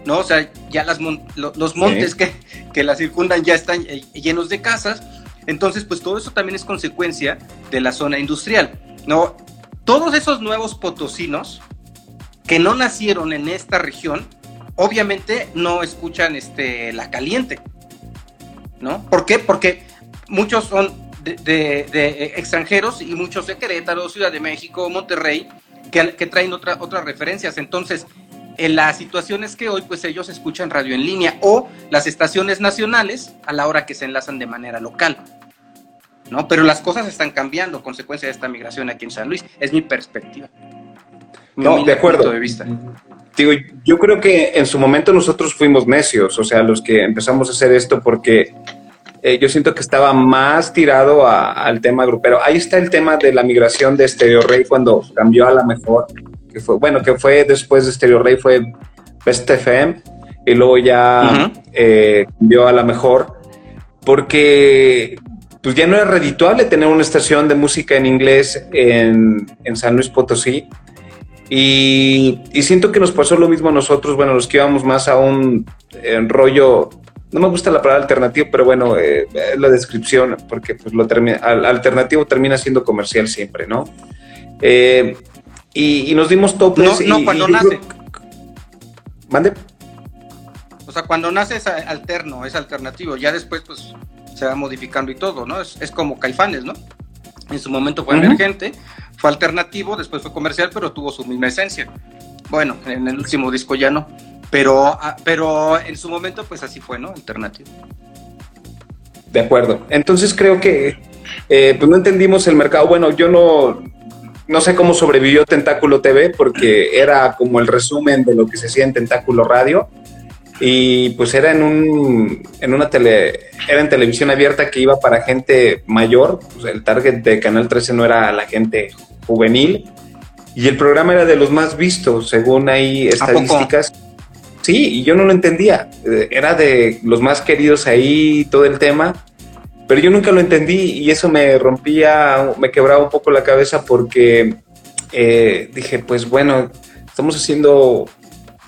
¿no? O sea, ya las los montes que, que la circundan ya están eh, llenos de casas. Entonces, pues todo eso también es consecuencia de la zona industrial. ¿no? Todos esos nuevos potosinos que no nacieron en esta región, obviamente no escuchan este, la caliente, ¿no? ¿Por qué? Porque muchos son de, extranjeros y muchos de Querétaro, Ciudad de México, Monterrey, que, traen otra, otras referencias. Entonces, en la situación es que hoy pues ellos escuchan radio en línea o las estaciones nacionales a la hora que se enlazan de manera local. ¿no? Pero las cosas están cambiando a consecuencia de esta migración aquí en San Luis. Es mi perspectiva. no, de acuerdo. De vista. Digo, yo creo que en su momento nosotros fuimos necios, o sea, los que empezamos a hacer esto porque eh, yo siento que estaba más tirado al tema grupero. Ahí está el tema de la migración de Stereo Rey cuando cambió a la mejor, que fue, bueno, que fue después de Stereo Rey, fue Best FM, y luego ya eh, cambió a la mejor, porque pues ya no era redituable tener una estación de música en inglés en, San Luis Potosí. Y, siento que nos pasó lo mismo a nosotros, bueno, los que íbamos más a un rollo, no me gusta la palabra alternativo, pero bueno, eh, la descripción, porque pues lo alternativo termina siendo comercial siempre, ¿no? Eh, y, nos dimos topes. No, no cuando nace. ¿Mande? O sea, cuando nace es alterno, es alternativo, ya después pues se va modificando y todo, ¿no? Es, como Caifanes, ¿no? En su momento fue emergente, fue alternativo, después fue comercial, pero tuvo su misma esencia. Bueno, en el último disco ya no, pero, ah, pero en su momento pues así fue, ¿no? Alternativo. De acuerdo. Entonces creo que eh, pues no entendimos el mercado. Bueno, yo no, no sé cómo sobrevivió Tentáculo TV porque era como el resumen de lo que se hacía en Tentáculo Radio. Y pues era en un en una tele era en televisión abierta que iba para gente mayor. Pues el target de Canal 13 no era la gente juvenil. Y el programa era de los más vistos según hay estadísticas. Sí y yo no lo entendía. Eh, era de los más queridos ahí todo el tema pero yo nunca lo entendí y eso me rompía me quebraba un poco la cabeza porque eh, dije pues bueno estamos haciendo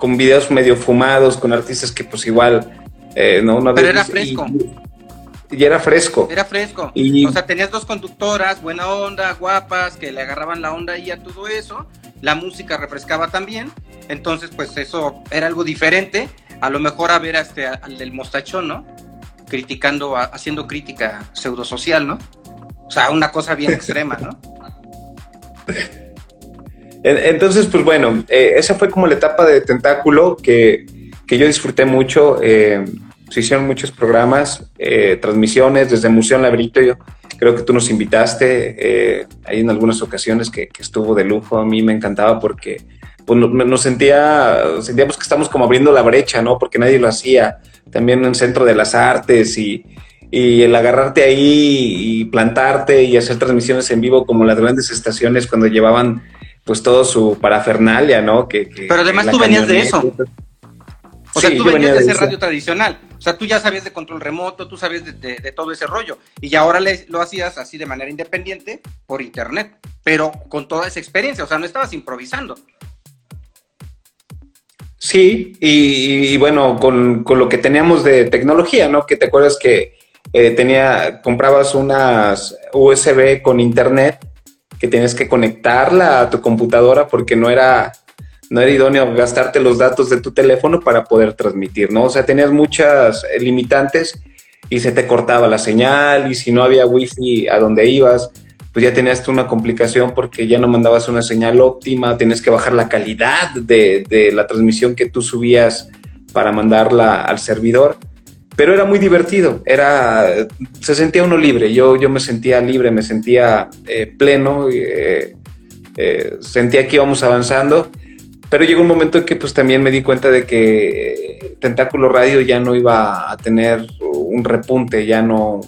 con videos medio fumados, con artistas que pues igual, eh, no, no Pero era fresco. Y, era fresco. Era fresco. Y, o sea, tenías dos conductoras, buena onda, guapas, que le agarraban la onda ahí a todo eso. La música refrescaba también. Entonces, pues eso era algo diferente. A lo mejor a ver a este, al del mostachón, ¿no? Criticando, haciendo crítica pseudosocial, ¿no? O sea, una cosa bien (laughs) extrema, ¿no? Entonces, pues bueno, eh, esa fue como la etapa de Tentáculo que, yo disfruté mucho. Eh, se hicieron muchos programas, eh, transmisiones desde Museo Labrito. Yo creo que tú nos invitaste eh, ahí en algunas ocasiones que, estuvo de lujo. A mí me encantaba porque pues, nos sentía, sentíamos que estamos como abriendo la brecha, ¿no? Porque nadie lo hacía. También en el Centro de las Artes y, y el agarrarte ahí y plantarte y hacer transmisiones en vivo como las grandes estaciones cuando llevaban pues todo su parafernalia, ¿no? Que, Pero además tú venías de eso. O sea, tú venías de ese radio tradicional. O sea, tú ya sabías de control remoto, tú sabías de, todo ese rollo. Y ahora lo hacías así de manera independiente por internet, pero con toda esa experiencia. O sea, no estabas improvisando. Sí, y, bueno, con, lo que teníamos de tecnología, ¿no? Que te acuerdas que eh, tenía, comprabas unas USB con internet que tienes que conectarla a tu computadora porque no era no era idóneo gastarte los datos de tu teléfono para poder transmitir, ¿no? O sea, tenías muchas eh, limitantes y se te cortaba la señal y si no había wifi a donde ibas, pues ya tenías una complicación porque ya no mandabas una señal óptima, tienes que bajar la calidad de, la transmisión que tú subías para mandarla al servidor. Pero era muy divertido, era, se sentía uno libre, yo, yo me sentía libre, me sentía eh, pleno, eh, sentía que íbamos avanzando pero llegó un momento en que pues también me di cuenta de que Tentáculo Radio ya no iba a tener un repunte, ya no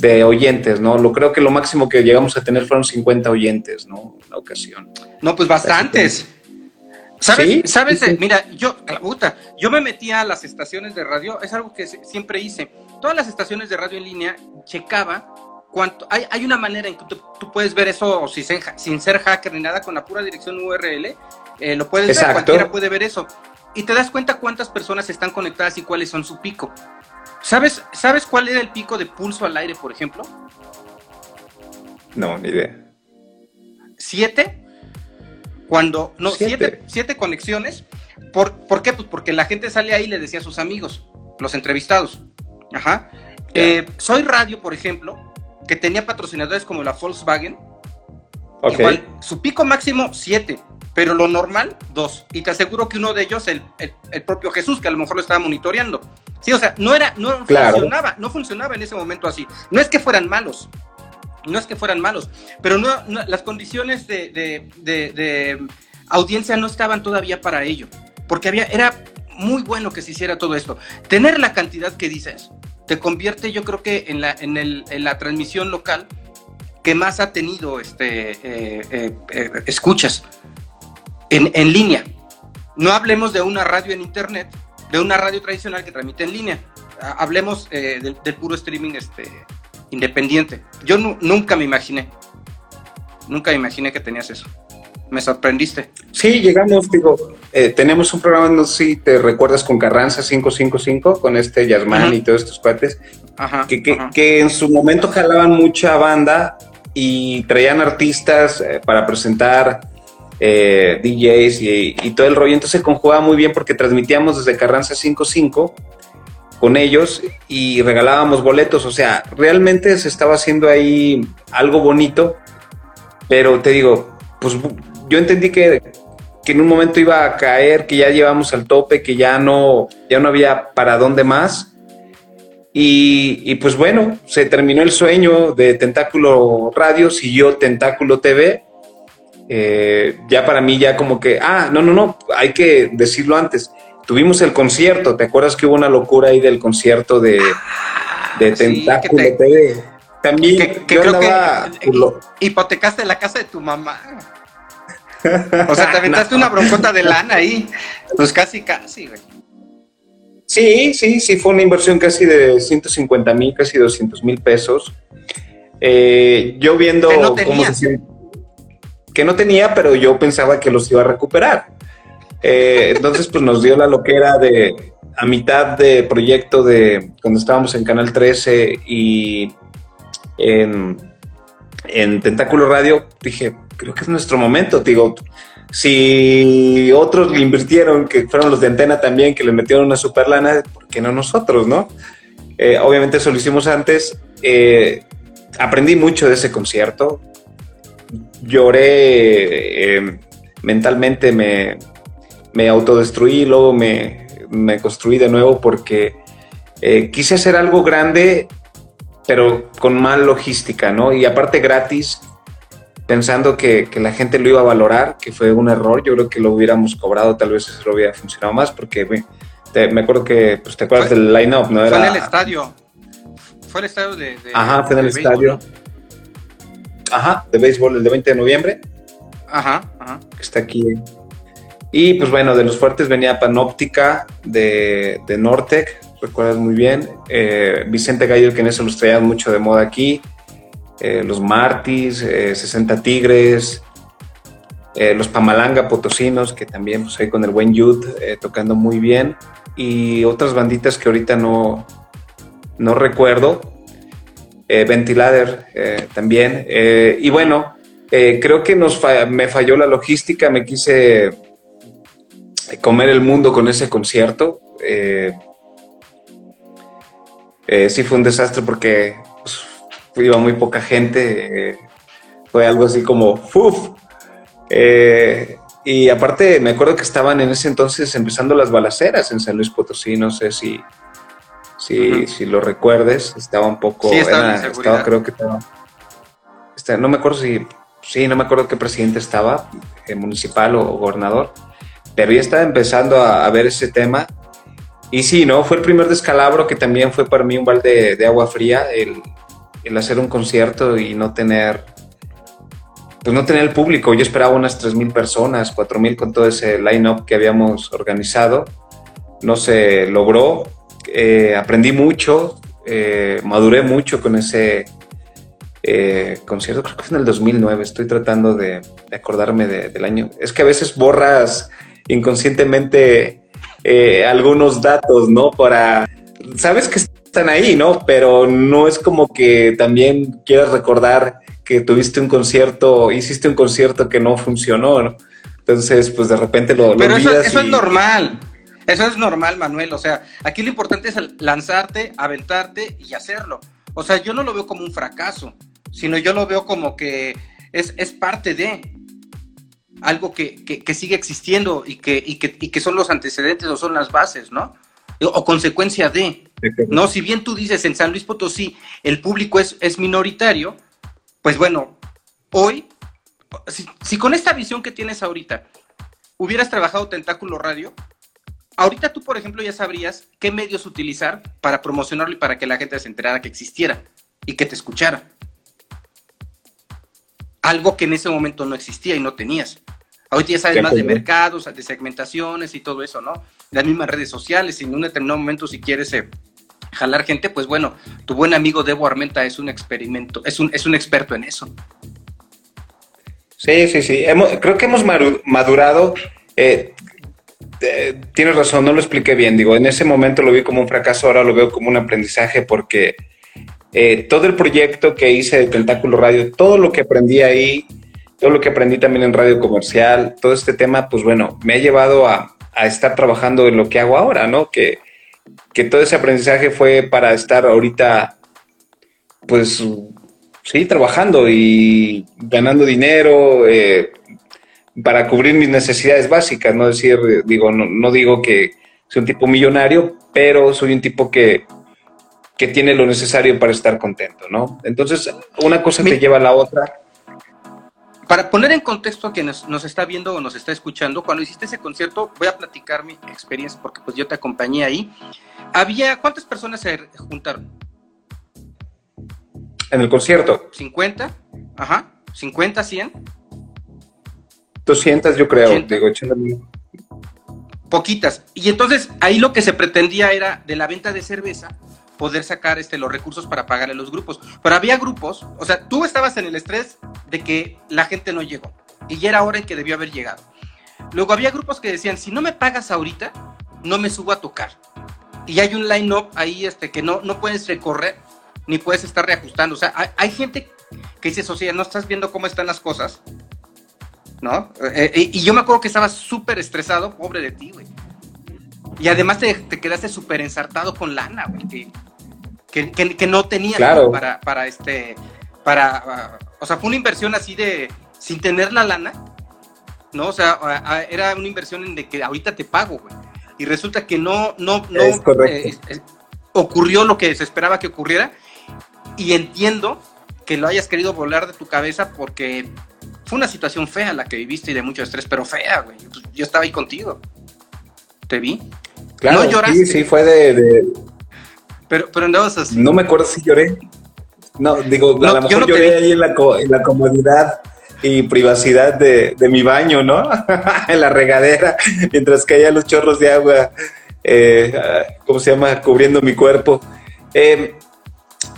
de oyentes, ¿no? Lo creo que lo máximo que llegamos a tener fueron 50 oyentes, ¿no? La ocasión. No, pues bastantes. ¿Sabes? ¿Sabes? Mira, yo, puta, yo me metía a las estaciones de radio, es algo que siempre hice. Todas las estaciones de radio en línea checaba cuánto. Hay, hay una manera en que tú, puedes ver eso sin, sin ser hacker ni nada, con la pura dirección URL eh, lo puedes ver, cualquiera puede ver eso. Y te das cuenta cuántas personas están conectadas y cuáles son su pico. ¿Sabes, ¿Sabes cuál era el pico de pulso al aire, por ejemplo? No, ni idea. ¿Siete? Cuando, no, siete, siete, conexiones. ¿Por, ¿Por, qué? Pues porque la gente sale ahí y le decía a sus amigos, los entrevistados. Ajá. Eh, soy Radio, por ejemplo, que tenía patrocinadores como la Volkswagen. Igual, su pico máximo, siete pero lo normal, dos. Y te aseguro que uno de ellos, el, el, propio Jesús, que a lo mejor lo estaba monitoreando. Sí, o sea, no era, no funcionaba, no funcionaba en ese momento así. No es que fueran malos, no es que fueran malos, pero no, las condiciones de, de, de, audiencia no estaban todavía para ello, porque había, era muy bueno que se hiciera todo esto. Tener la cantidad que dices te convierte, yo creo que en la, en el, en la transmisión local que más ha tenido este, eh, eh, eh, escuchas en, línea. No hablemos de una radio en internet, de una radio tradicional que transmite en línea. Hablemos eh, del, puro streaming este, independiente. Yo nunca me imaginé, nunca me imaginé que tenías eso. Me sorprendiste. Sí, llegamos, digo, eh, tenemos un programa, no sé si te recuerdas, con Carranza 555, con este Yasmán y todos estos cuates, que, que, en su momento jalaban mucha banda y traían artistas eh, para presentar eh, DJs y, todo el rollo. Entonces se conjugaba muy bien porque transmitíamos desde Carranza 55 con ellos y regalábamos boletos. O sea, realmente se estaba haciendo ahí algo bonito, pero te digo, pues yo entendí que, en un momento iba a caer, que ya llevamos al tope, que ya no, ya no había para dónde más. Y, y, pues bueno, se terminó el sueño de Tentáculo Radio, siguió Tentáculo TV eh, ya para mí ya como que, ah, no, no, no, hay que decirlo antes. Tuvimos el concierto, ¿te acuerdas que hubo una locura ahí del concierto de, de Tentáculo También que, creo que hipotecaste la casa de tu mamá. (laughs) O sea, te aventaste una broncota de lana ahí. Pues casi, casi, güey. Sí, sí, sí, fue una inversión casi de 150 mil, casi 200 mil pesos. Eh, yo viendo cómo se siente que no tenía, pero yo pensaba que los iba a recuperar. Eh, entonces, pues nos dio la loquera de a mitad de proyecto de cuando estábamos en Canal 13 y en, en Tentáculo Radio, dije, creo que es nuestro momento, digo, si otros le invirtieron, que fueron los de antena también, que le metieron una super lana, ¿por qué no nosotros, no? Eh, obviamente eso lo hicimos antes. Eh, aprendí mucho de ese concierto lloré, eh, mentalmente me, me, autodestruí, luego me, construí de nuevo porque Eh, quise hacer algo grande, pero con mal logística, ¿no? Y aparte gratis, pensando que, que, la gente lo iba a valorar, que fue un error. Yo creo que lo hubiéramos cobrado, tal vez eso lo hubiera funcionado más, porque me, te, me acuerdo que, pues te acuerdas Fue- del line-up, ¿no? Fue Era, en el estadio. Fue el estadio de. de- Ajá, fue en el béisbol, estadio. Ajá, de béisbol, el de 20 de noviembre, ¿no? Ajá, ajá. que está aquí. Y pues bueno, de los fuertes venía Panóptica de, de Nortec, recuerdas muy bien. Eh, Vicente Gallo, que en eso los traían mucho de moda aquí. Eh, los Martis, eh, 60 Tigres, eh, los Pamalanga Potosinos, que también pues ahí con el buen Youth tocando muy bien. Y otras banditas que ahorita no, no recuerdo. Eh, Ventilader eh, también. Eh, y bueno, eh, creo que nos me falló la logística, me quise comer el mundo con ese concierto. Sí fue un desastre porque pues, iba muy poca gente. fue algo así como. Eh, y aparte me acuerdo que estaban en ese entonces empezando las balaceras en San Luis Potosí, no sé si, si, lo recuerdes, estaba un poco... Sí, estaba era- creo que estaba... este, no me acuerdo si... Sí, no me acuerdo qué presidente estaba, eh, municipal o, gobernador, pero ya estaba empezando a, a ver ese tema. Y sí, ¿no? Fue el primer descalabro que también fue para mí un balde de agua fría, el, el hacer un concierto y no tener, pues no tener el público. Yo esperaba unas 3.000 personas, 4.000 con todo ese line-up que habíamos organizado. No se logró. Eh, aprendí mucho, eh, maduré mucho con ese eh, concierto. Creo que fue en el 2009. Estoy tratando de, de acordarme de- del año. Es que a veces borras inconscientemente algunos datos, ¿no? Para... Sabes que están ahí, ¿no? Pero no es como que también quieras recordar que tuviste un concierto, hiciste un concierto que no funcionó, ¿no? Entonces, pues de repente lo, lo Pero eso, es normal. Eso es normal, Manuel. O sea, aquí lo importante es lanzarte, aventarte y hacerlo. O sea, yo no lo veo como un fracaso, sino yo lo veo como que es, es parte de algo que, que- que sigue existiendo y que, y, que, y que son los antecedentes o son las bases, ¿no? O, o consecuencia de. No, si bien tú dices en San Luis Potosí el público es, es minoritario, pues bueno, hoy, si, si con esta visión que tienes ahorita hubieras trabajado Tentáculo Radio, ahorita tú, por ejemplo, ya sabrías qué medios utilizar para promocionarlo y para que la gente se enterara que existiera y que te escuchara. Algo que en ese momento no existía y no tenías. Ahorita ya sabes más de mercados, de segmentaciones y todo eso, ¿no? Las mismas redes sociales, y en un determinado momento si quieres eh, jalar gente, pues bueno, tu buen amigo Debo Armenta es un experimento, es un, es un experto en eso. Sí, sí, sí. Hemos- creo que hemos madurado. Eh, eh, tienes razón, no lo expliqué bien. Digo, en ese momento lo vi como un fracaso, ahora lo veo como un aprendizaje porque eh, todo el proyecto que hice de Tentáculo Radio, todo lo que aprendí ahí, todo lo que aprendí también en radio comercial, todo este tema, pues bueno, me ha llevado a, estar trabajando en lo que hago ahora, ¿no? Que, que todo ese aprendizaje fue para estar ahorita, pues sí, trabajando y ganando dinero eh, para cubrir mis necesidades básicas, no decir, digo, no, no digo que soy un tipo millonario, pero soy un tipo que, que tiene lo necesario para estar contento, ¿no? Entonces, una cosa te lleva a la otra. Para poner en contexto a quien nos, nos está viendo o nos está escuchando, cuando hiciste ese concierto, voy a platicar mi experiencia porque pues yo te acompañé ahí. Había, ¿cuántas personas se juntaron? En el concierto, ¿50? Ajá, ¿50, 100? 200 yo creo, 80. digo, echándole- Poquitas. Y entonces ahí lo que se pretendía era de la venta de cerveza poder sacar este, los recursos para pagarle a los grupos. Pero había grupos, o sea, tú estabas en el estrés de que la gente no llegó y ya era hora en que debió haber llegado. Luego había grupos que decían, si no me pagas ahorita, no me subo a tocar. Y hay un line-up ahí este, que no, no puedes recorrer ni puedes estar reajustando. O sea, hay, hay gente que dice, o sea, no estás viendo cómo están las cosas. ¿No? Eh, eh, y yo me acuerdo que estaba súper estresado, pobre de ti, güey. Y además te, te quedaste súper ensartado con lana, güey, que, que, que- que no tenías Claro. ¿no? para, para este, para, ah, o sea, fue una inversión así de, sin tener la lana, ¿no? O sea, ah, ah, era una inversión en de que ahorita te pago, güey. Y resulta que no, no, no, Es eh, es- ocurrió lo que se esperaba que ocurriera y entiendo que lo hayas querido volar de tu cabeza porque fue una situación fea la que viviste y de mucho estrés, pero fea, güey. Pues, yo estaba ahí contigo. Te vi. Claro, ¿No lloraste? sí, sí, fue de, de- Pero, pero andabas así. No me acuerdo si lloré. No, digo, No, a lo mejor no lloré ahí en la, co- en la comodidad y privacidad de, de mi baño, ¿no? (laughs) en la regadera, mientras caían los chorros de agua, eh, ¿cómo se llama? Cubriendo mi cuerpo. Eh,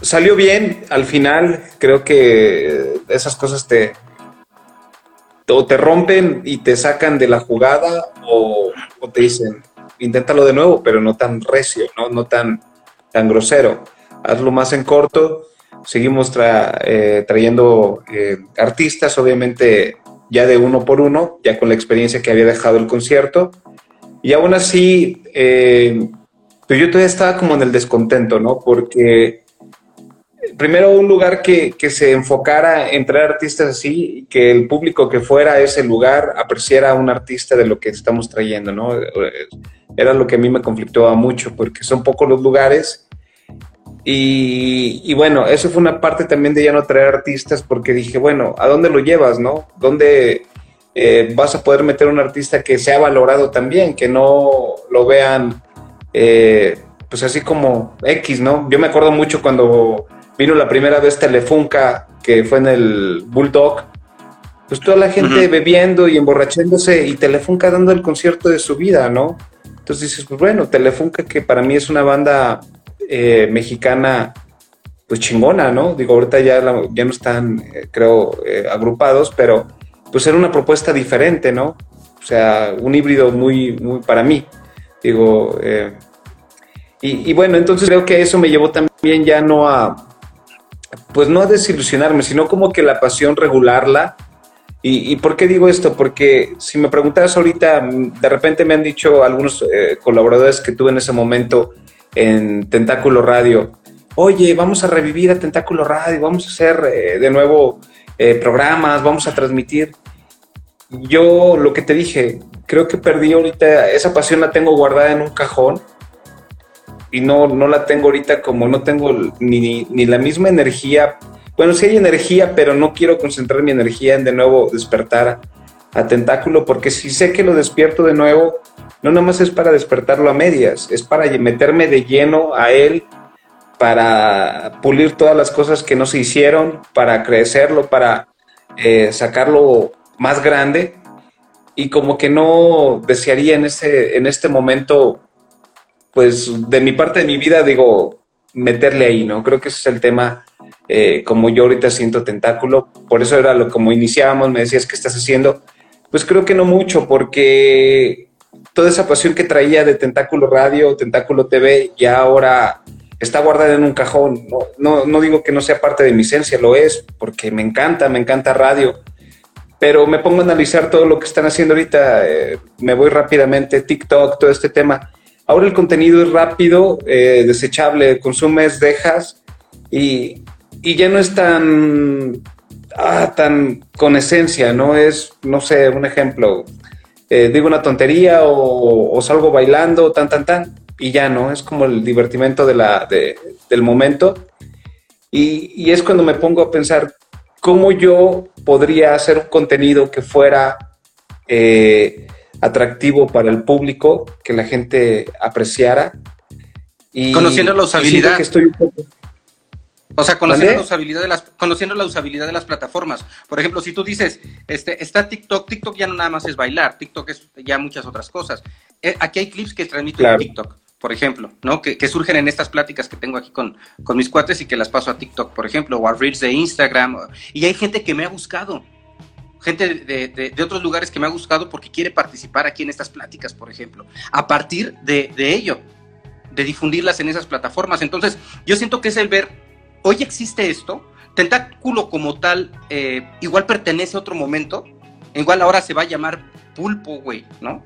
salió bien al final, creo que esas cosas te, o te rompen y te sacan de la jugada o, te dicen, inténtalo de nuevo, pero no tan recio, no, no tan, tan grosero. Hazlo más en corto. Seguimos tra- eh, trayendo eh, artistas, obviamente ya de uno por uno, ya con la experiencia que había dejado el concierto. Y aún así, eh, pues yo todavía estaba como en el descontento, ¿no? Porque primero un lugar que, que se enfocara en traer artistas así, que el público que fuera a ese lugar apreciara a un artista de lo que estamos trayendo, ¿no? Era lo que a mí me conflictaba mucho, porque son pocos los lugares. Y, y bueno, eso fue una parte también de ya no traer artistas, porque dije, bueno, ¿a dónde lo llevas, no? ¿Dónde eh, vas a poder meter un artista que sea valorado también, que no lo vean, eh, pues así como X, ¿no? Yo me acuerdo mucho cuando vino la primera vez Telefunca, que fue en el Bulldog, pues toda la gente bebiendo y emborrachándose y Telefunca dando el concierto de su vida, ¿no? Entonces dices, pues bueno, Telefunca que para mí es una banda eh, mexicana pues chingona, ¿no? Digo, ahorita ya, la- ya no están, eh, creo, eh, agrupados, pero pues era una propuesta diferente, ¿no? O sea, un híbrido muy, muy para mí. Digo, y, y bueno, entonces creo que eso me llevó también ya no a, pues no a desilusionarme, sino como que la pasión regularla. ¿Y, por qué digo esto? Porque si me preguntas ahorita, de repente me han dicho algunos eh, colaboradores que tuve en ese momento en Tentáculo Radio, oye, vamos a revivir a Tentáculo Radio, vamos a hacer eh, de nuevo eh, programas, vamos a transmitir. Yo lo que te dije, creo que perdí ahorita, esa pasión la tengo guardada en un cajón y no, no la tengo ahorita como no tengo ni, ni la misma energía. Bueno, sí hay energía, pero no quiero concentrar mi energía en de nuevo despertar a Tentáculo, porque si sé que lo despierto de nuevo, no nada más es para despertarlo a medias, es para meterme de lleno a él, para pulir todas las cosas que no se hicieron, para crecerlo, para eh, sacarlo más grande. Y como que no desearía en este, en este momento pues de mi parte de mi vida, digo, meterle ahí, ¿no? Creo que ese es el tema, eh, como yo ahorita siento tentáculo, por eso era lo como iniciábamos, me decías, ¿qué estás haciendo? Pues creo que no mucho, porque toda esa pasión que traía de Tentáculo Radio, Tentáculo TV, ya ahora está guardada en un cajón. No, no, no digo que no sea parte de mi esencia, lo es, porque me encanta, me encanta radio. Pero me pongo a analizar todo lo que están haciendo ahorita, eh, me voy rápidamente, TikTok, todo este tema. Ahora el contenido es rápido, eh, desechable, consumes, dejas y, y ya no es tan, ah, tan con esencia, ¿no? Es, no sé, un ejemplo, eh, digo una tontería o, salgo bailando, tan, tan, tan, y ya no, es como el divertimento de- del momento. Y, y es cuando me pongo a pensar cómo yo podría hacer un contenido que fuera eh, atractivo para el público, que la gente apreciara. Y, Conociendo la usabilidad. que estoy un poco- O sea, conociendo la usabilidad de las, conociendo la usabilidad de las plataformas. Por ejemplo, si tú dices, este, está TikTok, TikTok ya no nada más es bailar, TikTok es ya muchas otras cosas. Eh, aquí hay clips que transmito Claro. en TikTok, por ejemplo, ¿no? Que, que surgen en estas pláticas que tengo aquí con, con mis cuates y que las paso a TikTok, por ejemplo, o a Reels de Instagram. Y hay gente que me ha buscado. Gente de, de- de otros lugares que me ha buscado porque quiere participar aquí en estas pláticas, por ejemplo, a partir de, de ello, de difundirlas en esas plataformas. Entonces, yo siento que es el ver, hoy existe esto, Tentáculo como tal, eh, igual pertenece a otro momento, igual ahora se va a llamar pulpo, güey, ¿no?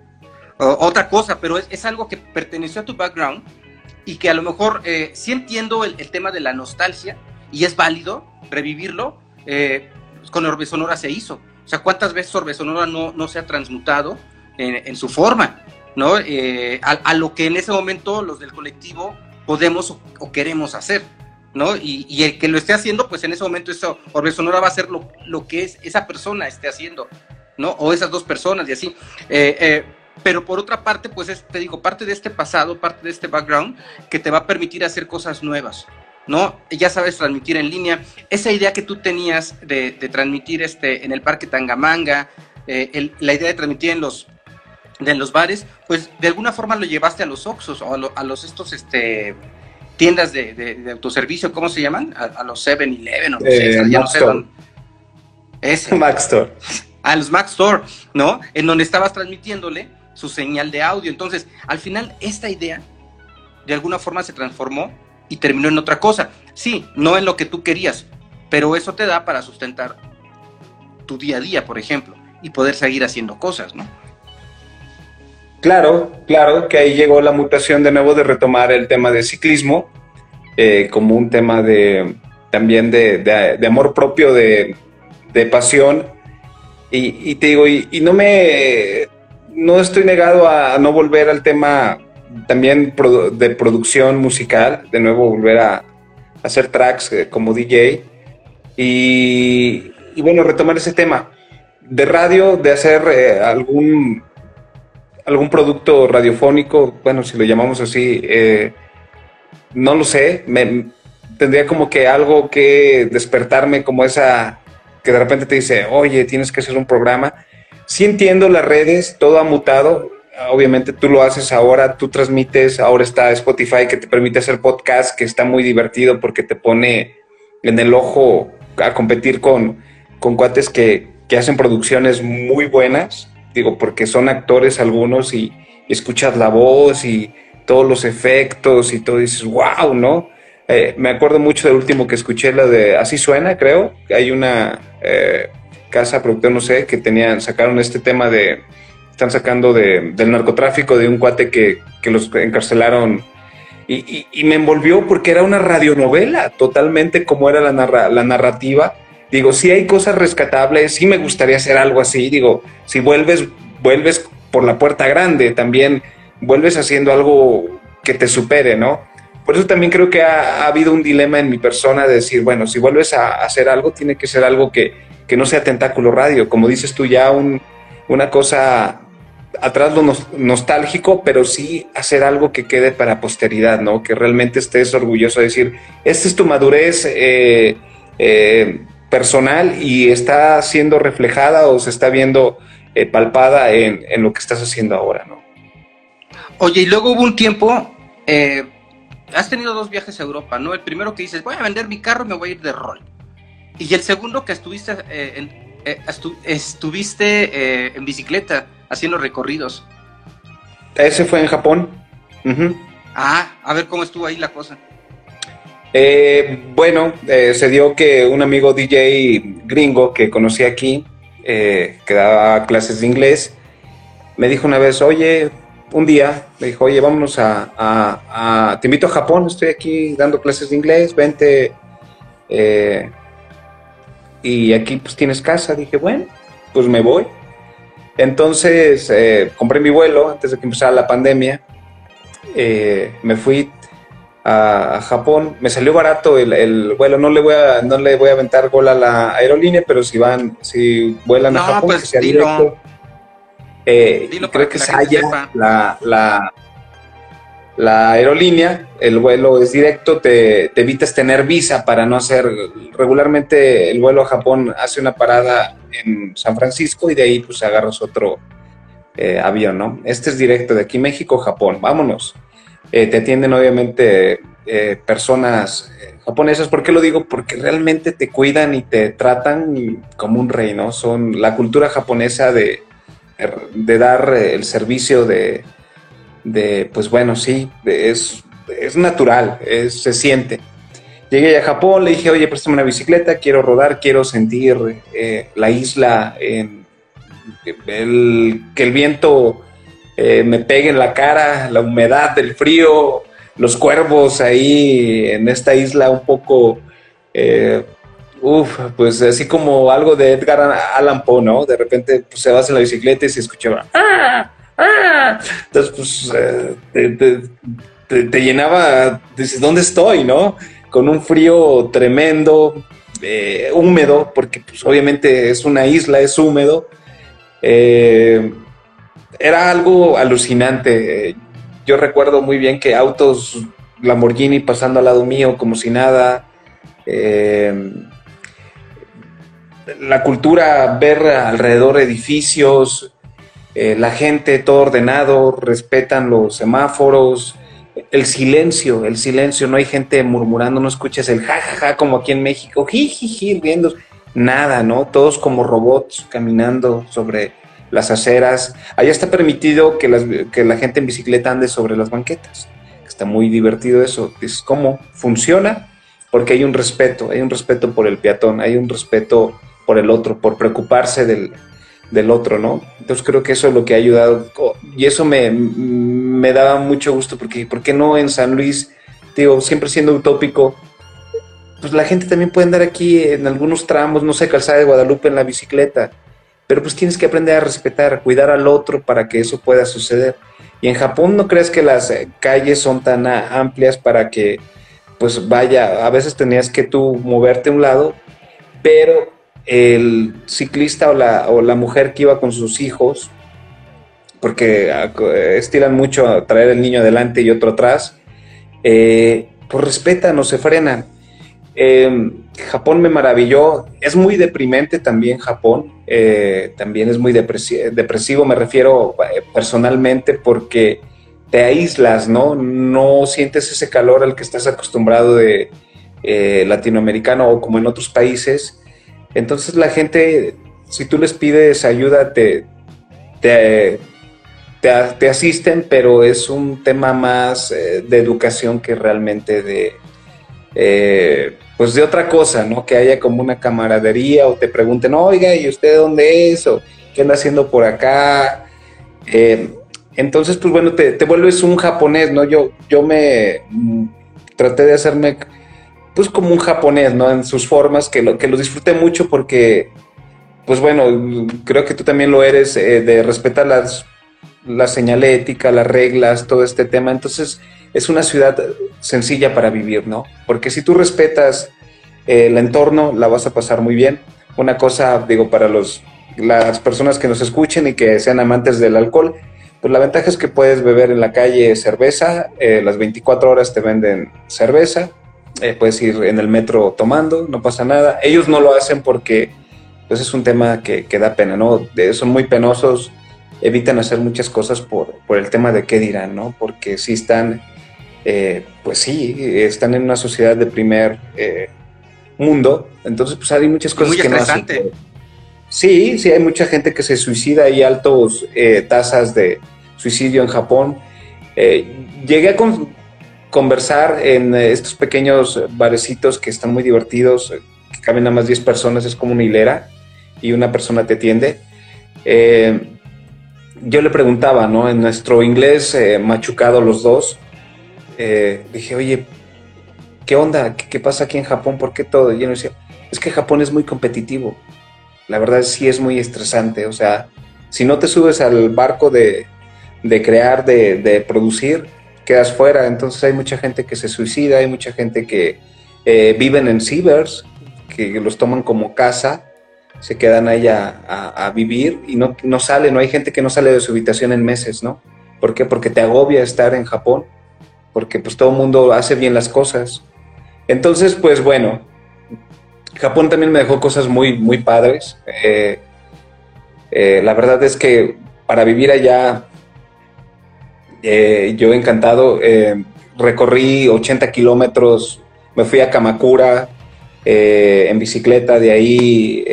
O- otra cosa, pero es, es algo que perteneció a tu background y que a lo mejor eh, sí entiendo el, el tema de la nostalgia y es válido revivirlo, eh, con Orbe Sonora se hizo. O sea, ¿cuántas veces Orbe Sonora no, no se ha transmutado en, en su forma? ¿no? Eh, a, a lo que en ese momento los del colectivo podemos o, queremos hacer. ¿no? Y, el que lo esté haciendo, pues en ese momento eso, Orbe Sonora va a ser lo, lo, que es esa persona esté haciendo, ¿no? O esas dos personas y así. Eh, eh, pero por otra parte, pues es, te digo, parte de este pasado, parte de este background que te va a permitir hacer cosas nuevas. ¿No? Ya sabes transmitir en línea. Esa idea que tú tenías de, transmitir este, en el Parque Tangamanga, eh, la idea de transmitir en los, en los bares, pues de alguna forma lo llevaste a los Oxos o a, los estos este, tiendas de, autoservicio, ¿cómo se llaman? A, los 7-Eleven o no sé, ya no sé Ese. Mac Store. A los Mac Store, ¿no? En donde estabas transmitiéndole su señal de audio. Entonces, al final, esta idea de alguna forma se transformó y terminó en otra cosa. Sí, no en lo que tú querías, pero eso te da para sustentar tu día a día, por ejemplo, y poder seguir haciendo cosas, ¿no? Claro, claro, que ahí llegó la mutación de nuevo de retomar el tema de ciclismo eh, como un tema de también de, amor propio, de, pasión. Y, te digo, y, no me no estoy negado a no volver al tema también de producción musical, de nuevo volver a, hacer tracks eh, como DJ y, bueno, retomar ese tema de radio, de hacer eh, algún, algún producto radiofónico, bueno, si lo llamamos así, eh, no lo sé, me, tendría como que algo que despertarme como esa que de repente te dice, oye, tienes que hacer un programa. Sí entiendo las redes, todo ha mutado, obviamente tú lo haces ahora, tú transmites, ahora está Spotify que te permite hacer podcast, que está muy divertido porque te pone en el ojo a competir con, con cuates que, hacen producciones muy buenas, digo, porque son actores algunos y, escuchas la voz y todos los efectos y todo, dices, wow, ¿no? Eh, me acuerdo mucho del último que escuché, la de Así Suena, creo, hay una eh, casa productora, no sé, que tenían, sacaron este tema de están sacando de, del narcotráfico de un cuate que, que los encarcelaron. Y, y, me envolvió porque era una radionovela, totalmente como era la, narra, la narrativa. Digo, sí hay cosas rescatables, sí me gustaría hacer algo así. Digo, si vuelves, vuelves por la puerta grande, también vuelves haciendo algo que te supere, ¿no? Por eso también creo que ha, ha habido un dilema en mi persona de decir, bueno, si vuelves a, hacer algo, tiene que ser algo que, que no sea tentáculo radio. Como dices tú, ya un, una cosa atrás lo nostálgico, pero sí hacer algo que quede para posteridad, ¿no? Que realmente estés orgulloso de decir, esta es tu madurez eh, eh, personal y está siendo reflejada o se está viendo eh, palpada en, lo que estás haciendo ahora, ¿no? Oye, y luego hubo un tiempo, has tenido dos viajes a Europa, ¿no? El primero que dices, voy a vender mi carro y me voy a ir de rol. Y el segundo que estuviste, estuviste en bicicleta haciendo recorridos. Ese fue en Japón. Ah, a ver cómo estuvo ahí la cosa. Eh, bueno, eh, se dio que un amigo DJ gringo que conocí aquí, eh, que daba clases de inglés, me dijo una vez, oye, un día, me dijo, oye, vámonos a, te invito a Japón, estoy aquí dando clases de inglés, vente, y aquí pues tienes casa. Dije, bueno, pues me voy. Entonces eh, compré mi vuelo antes de que empezara la pandemia. Eh, me fui a, Japón. Me salió barato el, vuelo. No le voy a no le voy a aventar gol a la aerolínea, pero si van si vuelan a Japón pues, que sea directo. Eh, creo que, es la, la, la aerolínea, el vuelo es directo, te, evitas tener visa para no hacer, regularmente el vuelo a Japón hace una parada en San Francisco y de ahí pues agarras otro eh, avión, ¿no? Este es directo de aquí México, Japón, vámonos. Eh, te atienden obviamente eh, personas japonesas, ¿por qué lo digo? Porque realmente te cuidan y te tratan como un rey, ¿no? Son la cultura japonesa de, de dar el servicio de, de, pues bueno, sí, es, es natural, se siente. Llegué a Japón, le dije, oye, préstame una bicicleta, quiero rodar, quiero sentir eh, la isla, que el viento eh, me pegue en la cara, la humedad, el frío, los cuervos ahí en esta isla un poco, eh, uff, pues así como algo de Edgar Allan Poe, ¿no? De repente pues, se vas en la bicicleta y se escuchaba, ¡ah! ¡Ah! Entonces, pues te, llenaba, dices, ¿dónde estoy, no? Con un frío tremendo, eh, húmedo, porque pues, obviamente es una isla, es húmedo. Eh, era algo alucinante. Yo recuerdo muy bien que autos Lamborghini pasando al lado mío como si nada. Eh, la cultura, ver alrededor edificios, eh, la gente todo ordenado, respetan los semáforos, el silencio, el silencio, no hay gente murmurando, no escuchas el jajaja como aquí en México, jijiji, riendo, nada, ¿no? Todos como robots caminando sobre las aceras. Allá está permitido que, la gente en bicicleta ande sobre las banquetas. Está muy divertido eso. Es cómo funciona, porque hay un respeto, hay un respeto por el peatón, hay un respeto por el otro, por preocuparse del, otro, ¿no? Entonces creo que eso es lo que ha ayudado y eso me, me daba mucho gusto porque, ¿por qué no en San Luis? Digo, siempre siendo utópico, pues la gente también puede andar aquí en algunos tramos, no sé, calzada de Guadalupe en la bicicleta, pero pues tienes que aprender a respetar, cuidar al otro para que eso pueda suceder. Y en Japón no crees que las eh, calles son tan amplias para que pues vaya, a veces tenías que tú moverte a un lado, pero el ciclista o la, o la mujer que iba con sus hijos, porque ah, estiran mucho traer el niño adelante y otro atrás, eh, pues respetan o se frenan. Em, Japón me maravilló, es muy deprimente también Japón, eh, también es muy depresivo, me refiero eh, personalmente porque te aíslas, ¿no? No sientes ese calor al que estás acostumbrado de latinoamericano o como en otros países entonces la gente, si tú les pides ayuda, te, te, asisten, pero es un tema más eh, de educación que realmente de, eh, pues de otra cosa, ¿no? Que haya como una camaradería o te pregunten, oiga, ¿y usted dónde es? O ¿qué anda haciendo por acá? Eh, entonces, pues bueno, te, te, vuelves un japonés, ¿no? Yo, yo me mm, traté de hacerme pues como un japonés, ¿no? En sus formas, que lo, que lo disfruté mucho porque, pues bueno, creo que tú también lo eres, eh, de respetar las, la señalética, las reglas, todo este tema. Entonces, es una ciudad sencilla para vivir, ¿no? Porque si tú respetas eh, el entorno, la vas a pasar muy bien. Una cosa, digo, para los, las personas que nos escuchen y que sean amantes del alcohol, pues la ventaja es que puedes beber en la calle cerveza, eh, las 24 horas te venden cerveza, eh, puedes ir en el metro tomando, no pasa nada. Ellos no lo hacen porque pues, es un tema que, da pena, ¿no? son muy penosos, evitan hacer muchas cosas por, el tema de qué dirán, ¿no? Porque si están, eh, pues sí, están en una sociedad de primer eh, mundo, entonces pues hay muchas cosas que no hacen. Sí, sí, hay mucha gente que se suicida, hay altos tasas de suicidio en Japón. llegué a, con, conversar en eh, estos pequeños barecitos que están muy divertidos, eh, que caben a más 10 personas, es como una hilera y una persona te atiende. Eh, yo le preguntaba, ¿no? En nuestro inglés machucado los dos, dije, oye, ¿qué onda? ¿Qué, pasa aquí en Japón? ¿Por qué todo? Y yo decía, es que Japón es muy competitivo. La verdad sí es muy estresante. O sea, si no te subes al barco de, crear, de, de producir, quedas fuera. Entonces hay mucha gente que se suicida, hay mucha gente que eh, viven en cibers, que los toman como casa, se quedan ahí a, vivir y no, no salen, no hay gente que no sale de su habitación en meses, ¿no? ¿Por qué? Porque te agobia estar en Japón, porque pues todo el mundo hace bien las cosas. Entonces, pues bueno, Japón también me dejó cosas muy, muy padres. Eh, eh, la verdad es que para vivir allá eh, yo encantado, eh, recorrí 80 kilómetros, me fui a Kamakura eh, en bicicleta, de ahí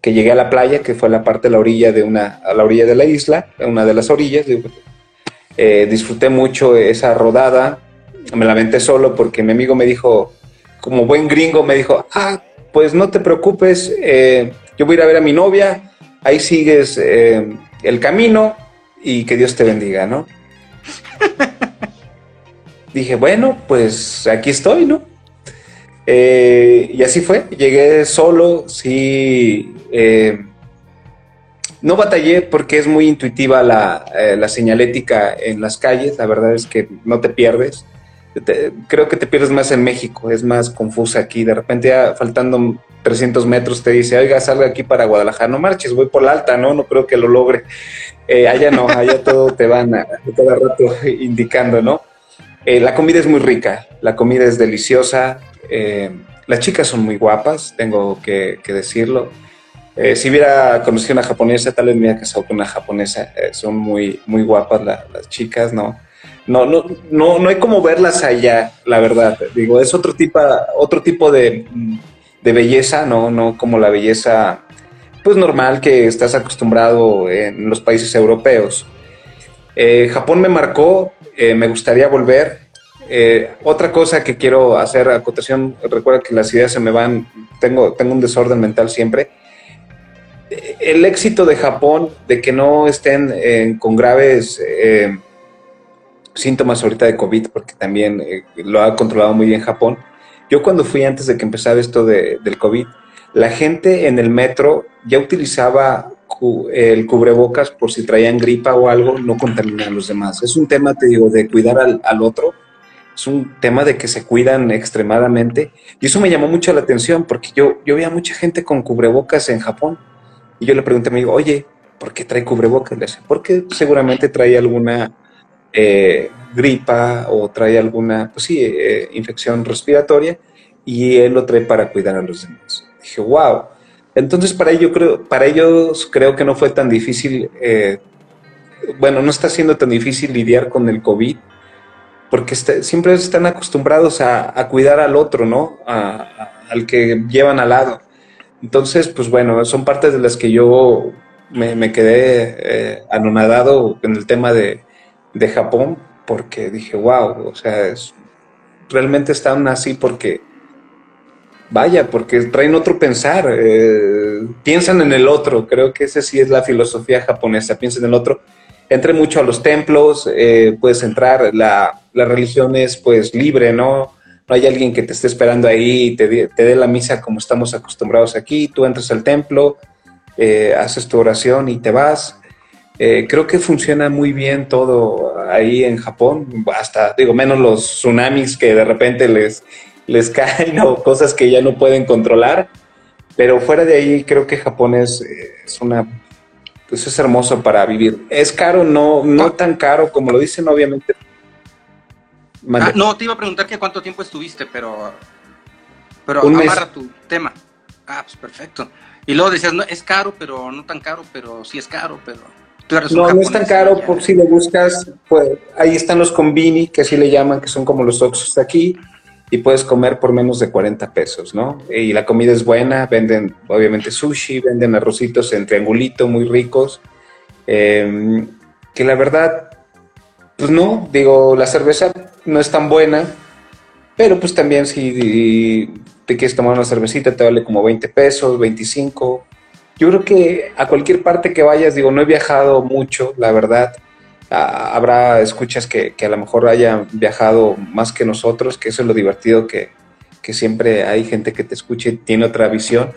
que llegué a la playa, que fue la parte de la orilla de una, a la orilla de la isla, una de las orillas. disfruté mucho esa rodada, me la aventé solo porque mi amigo me dijo, como buen gringo, me dijo, ah, pues no te preocupes, yo voy a ir a ver a mi novia, ahí sigues el camino, y que Dios te bendiga, ¿no? (laughs) Dije, bueno, pues aquí estoy, ¿no? Eh, y así fue, llegué solo, sí, eh, no batallé porque es muy intuitiva la, eh, la señalética en las calles, la verdad es que no te pierdes. Te- creo que te pierdes más en México, es más confusa aquí. De repente, ya faltando 300 metros, te dice, oiga, salga aquí para Guadalajara, no marches, voy por la alta, ¿no? No creo que lo logre. Eh, allá no, allá todo te van a, cada rato indicando, ¿no? Eh, la comida es muy rica, la comida es deliciosa, eh, las chicas son muy guapas, tengo que, que decirlo. Eh, si hubiera conocido una japonesa, tal vez me hubiera casado con una japonesa. Eh, son muy, muy guapas la- las chicas, ¿no? No, no, no, no hay como verlas allá, la verdad. Digo, es otro tipo, otro tipo de, de belleza, ¿no? No como la belleza, pues normal que estás acostumbrado en los países europeos. Eh, Japón me marcó, eh, me gustaría volver. Eh, otra cosa que quiero hacer, acotación, recuerda que las ideas se me van, tengo, tengo un desorden mental siempre. Eh, El éxito de Japón, de que no estén con graves síntomas ahorita de COVID, porque también lo ha controlado muy bien Japón. Yo cuando fui antes de que empezara esto de- del COVID, la gente en el metro ya utilizaba el cubrebocas por si traían gripa o algo, no contaminar a los demás. Es un tema, te digo, de cuidar al, al otro. Es un tema de que se cuidan extremadamente. Y eso me llamó mucho la atención porque yo, yo veía mucha gente con cubrebocas en Japón. Y yo le pregunté a mi oye, ¿por qué trae cubrebocas? Le decía, porque seguramente trae alguna eh, gripa o trae alguna, pues sí, eh, infección respiratoria y él lo trae para cuidar a los demás. Dije, wow. Entonces para ello creo, para ellos creo que no fue tan difícil, eh, bueno, no está siendo tan difícil lidiar con el COVID porque está- siempre están acostumbrados a, cuidar al otro, ¿no? A- al que llevan al lado. Entonces, pues bueno, son partes de las que yo me, me quedé eh, anonadado en el tema de, de Japón, porque dije, wow, o sea, es- realmente están así porque, vaya, porque traen otro pensar, eh, piensan en el otro, creo que esa sí es la filosofía japonesa, piensan en el otro. Entré mucho a los templos, eh, puedes entrar, la, la religión es pues libre, ¿no? No hay alguien que te esté esperando ahí y te, te dé la misa como estamos acostumbrados aquí, tú entras al templo, eh, haces tu oración y te vas. Eh, creo que funciona muy bien todo ahí en Japón, hasta, digo, menos los tsunamis que de repente les, les caen o cosas que ya no pueden controlar, pero fuera de ahí creo que Japón es, eh, es una, pues es hermoso para vivir. Es caro, no, no tan caro como lo dicen, obviamente. Ah, no, te iba a preguntar que cuánto tiempo estuviste, pero. Pero Un mes. amarra tu tema. Ah, pues perfecto. Y luego decías, no, es caro, pero no tan caro, pero sí es caro, pero. Tú eres un No, no es tan caro, por si lo buscas, pues ahí están los combini, que así le llaman, que son como los oxos de aquí, y puedes comer por menos de 40 pesos, ¿no? Y la comida es buena, venden obviamente sushi, venden arrocitos en triangulito muy ricos, eh, que la verdad, pues no, digo, la cerveza no es tan buena, pero pues también si te quieres tomar una cervecita te vale como 20 pesos, 25. Yo creo que a cualquier parte que vayas, digo, no he viajado mucho, la verdad. Ah, habrá escuchas que, que a lo mejor hayan viajado más que nosotros, que eso es lo divertido, que, que siempre hay gente que te escuche y tiene otra visión.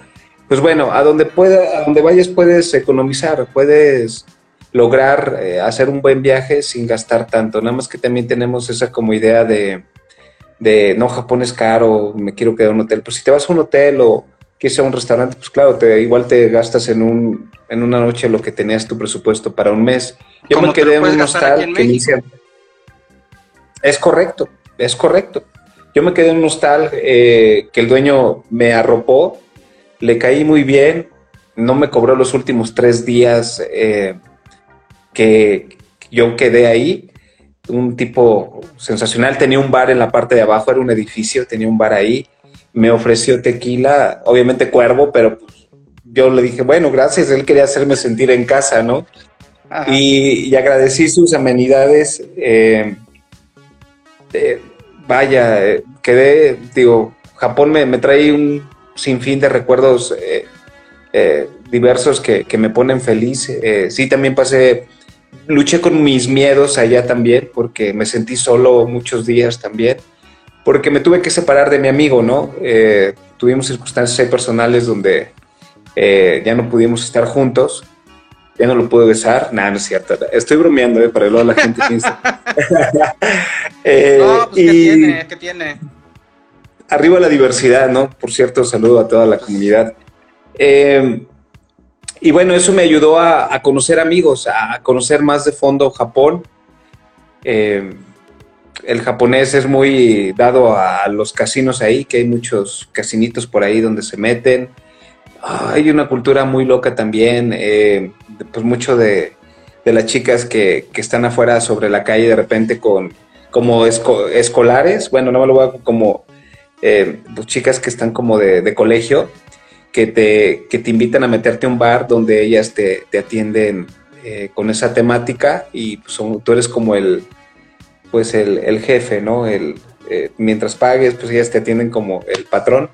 Pues bueno, a donde, pueda, a donde vayas puedes economizar, puedes lograr eh, hacer un buen viaje sin gastar tanto. Nada más que también tenemos esa como idea de, de no, Japón es caro, me quiero quedar en un hotel. Pues si te vas a un hotel o quieres ir a un restaurante, pues claro, te, igual te gastas en, un, en una noche lo que tenías tu presupuesto para un mes. Yo Como me quedé en un hostal en que México. inicia- Es correcto, es correcto. Yo me quedé en un hostal eh, que el dueño me arropó, le caí muy bien, no me cobró los últimos tres días eh, que yo quedé ahí. Un tipo sensacional, tenía un bar en la parte de abajo, era un edificio, tenía un bar ahí, me ofreció tequila, obviamente cuervo, pero pues, yo le dije, bueno, gracias, él quería hacerme sentir en casa, ¿no? Y, y agradecí sus amenidades. eh, eh, vaya, eh, quedé, digo, Japón me, me trae un sinfín de recuerdos diversos que, que me ponen feliz. Eh, sí, también pasé, luché con mis miedos allá también, porque me sentí solo muchos días también, porque me tuve que separar de mi amigo, ¿no? Eh, tuvimos circunstancias ahí personales donde eh, ya no pudimos estar juntos. ya no lo puedo besar. Nada, no es cierto. Estoy bromeando, ¿eh? para luego la gente piensa. (laughs) eh, no, pues, ¿qué tiene? ¿Qué tiene? Arriba la diversidad, ¿no? Por cierto, saludo a toda la comunidad. Eh, y bueno, eso me ayudó a, a, conocer amigos, a conocer más de fondo Japón. Eh, el japonés es muy dado a los casinos ahí, que hay muchos casinitos por ahí donde se meten. Ah, hay una cultura muy loca también, eh, pues mucho de, de las chicas que, que, están afuera sobre la calle de repente con como esco, escolares, bueno, no me lo voy a como eh, pues chicas que están como de, de, colegio, que te, que te invitan a meterte a un bar donde ellas te, te atienden eh, con esa temática y pues, son, tú eres como el, pues el, el jefe, ¿no? El, eh, mientras pagues, pues ellas te atienden como el patrón.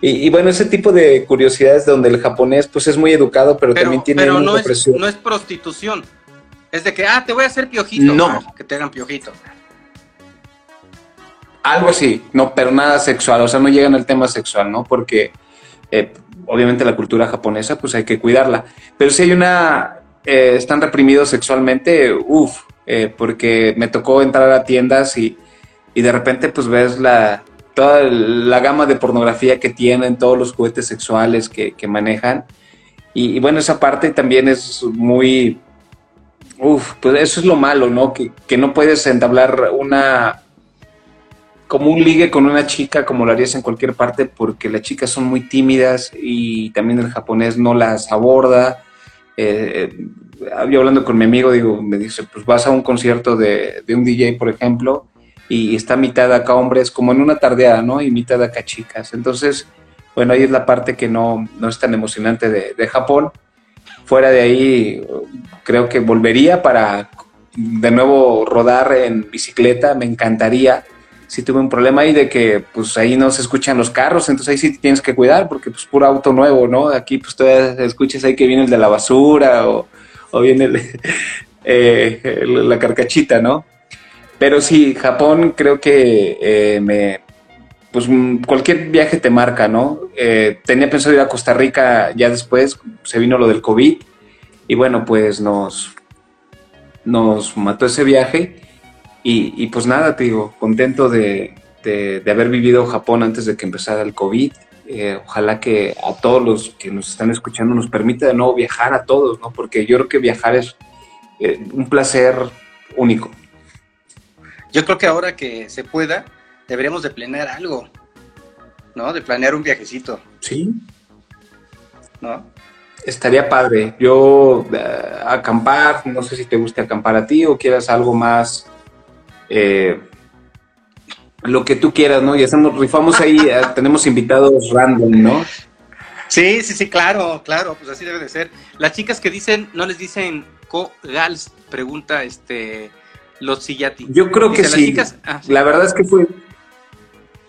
Y, y, bueno, ese tipo de curiosidades donde el japonés pues es muy educado, pero, pero también tiene pero no es, no es prostitución. Es de que, ah, te voy a hacer piojito. No. Ah, que te hagan piojito. Algo así, no, pero nada sexual, o sea, no llegan al tema sexual, ¿no? Porque eh, obviamente la cultura japonesa, pues hay que cuidarla. Pero si hay una, eh, están reprimidos sexualmente, uff, eh, porque me tocó entrar a tiendas y, y de repente pues ves la, toda la gama de pornografía que tienen, todos los juguetes sexuales que, que manejan. Y, y, bueno, esa parte también es muy... Uf, pues eso es lo malo, ¿no? Que, que no puedes entablar una... como un ligue con una chica como lo harías en cualquier parte porque las chicas son muy tímidas y también el japonés no las aborda. Eh, yo hablando con mi amigo, digo, me dice, pues vas a un concierto de, de un DJ, por ejemplo, y está mitad acá hombres, como en una tardeada, ¿no? Y mitad acá chicas. Entonces, bueno, ahí es la parte que no, no es tan emocionante de, de, Japón. Fuera de ahí, creo que volvería para de nuevo rodar en bicicleta, me encantaría. Si tuve un problema ahí de que pues ahí no se escuchan los carros, entonces ahí sí tienes que cuidar porque pues puro auto nuevo, ¿no? Aquí pues todavía escuchas ahí que viene el de la basura o, o el, (laughs) eh, la carcachita, ¿no? Pero sí, Japón creo que eh, me, pues cualquier viaje te marca, ¿no? Eh, tenía pensado ir a Costa Rica ya después, se vino lo del COVID y bueno, pues nos, nos mató ese viaje y, y pues nada, te digo, contento de, de, de, haber vivido Japón antes de que empezara el COVID. Eh, ojalá que a todos los que nos están escuchando nos permita de nuevo viajar a todos, ¿no? Porque yo creo que viajar es eh, un placer único. Yo creo que ahora que se pueda, deberíamos de planear algo, ¿no? De planear un viajecito. Sí. ¿No? Estaría padre. Yo uh, acampar, no sé si te guste acampar a ti o quieras algo más, eh, lo que tú quieras, ¿no? Y hacemos, rifamos ahí, uh, (laughs) tenemos invitados random, ¿no? Sí, sí, sí, claro, claro, pues así debe de ser. Las chicas que dicen, no les dicen co-gals, pregunta este los Sillati. Yo creo que sí. Chicas, ah, sí. La verdad es que fue,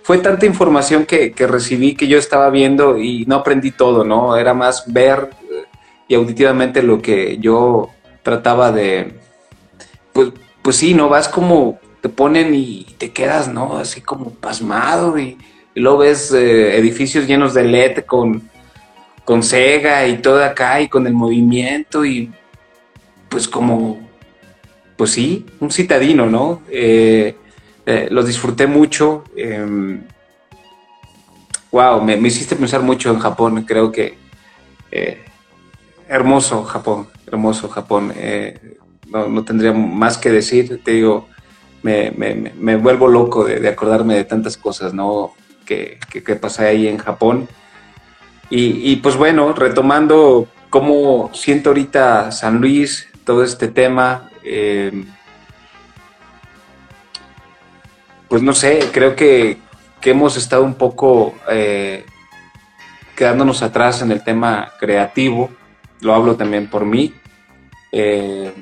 fue tanta información que, que, recibí que yo estaba viendo y no aprendí todo, ¿no? Era más ver y auditivamente lo que yo trataba de. Pues, pues sí, ¿no? Vas como. Te ponen y te quedas, ¿no? Así como pasmado y, y luego ves eh, edificios llenos de LED con, con Sega y todo acá y con el movimiento y pues como pues sí, un citadino, ¿no? Eh, eh, los disfruté mucho. Wow, me, me, hiciste pensar mucho en Japón. Creo que eh, hermoso Japón, hermoso Japón. No, no, tendría más que decir. Te digo, me, me, me vuelvo loco de, acordarme de tantas cosas, ¿no? Que, que, que pasé ahí en Japón. Y, y pues bueno, retomando cómo siento ahorita San Luis, todo este tema, eh, pues no sé, creo que, que hemos estado un poco eh, quedándonos atrás en el tema creativo, lo hablo también por mí. Eh,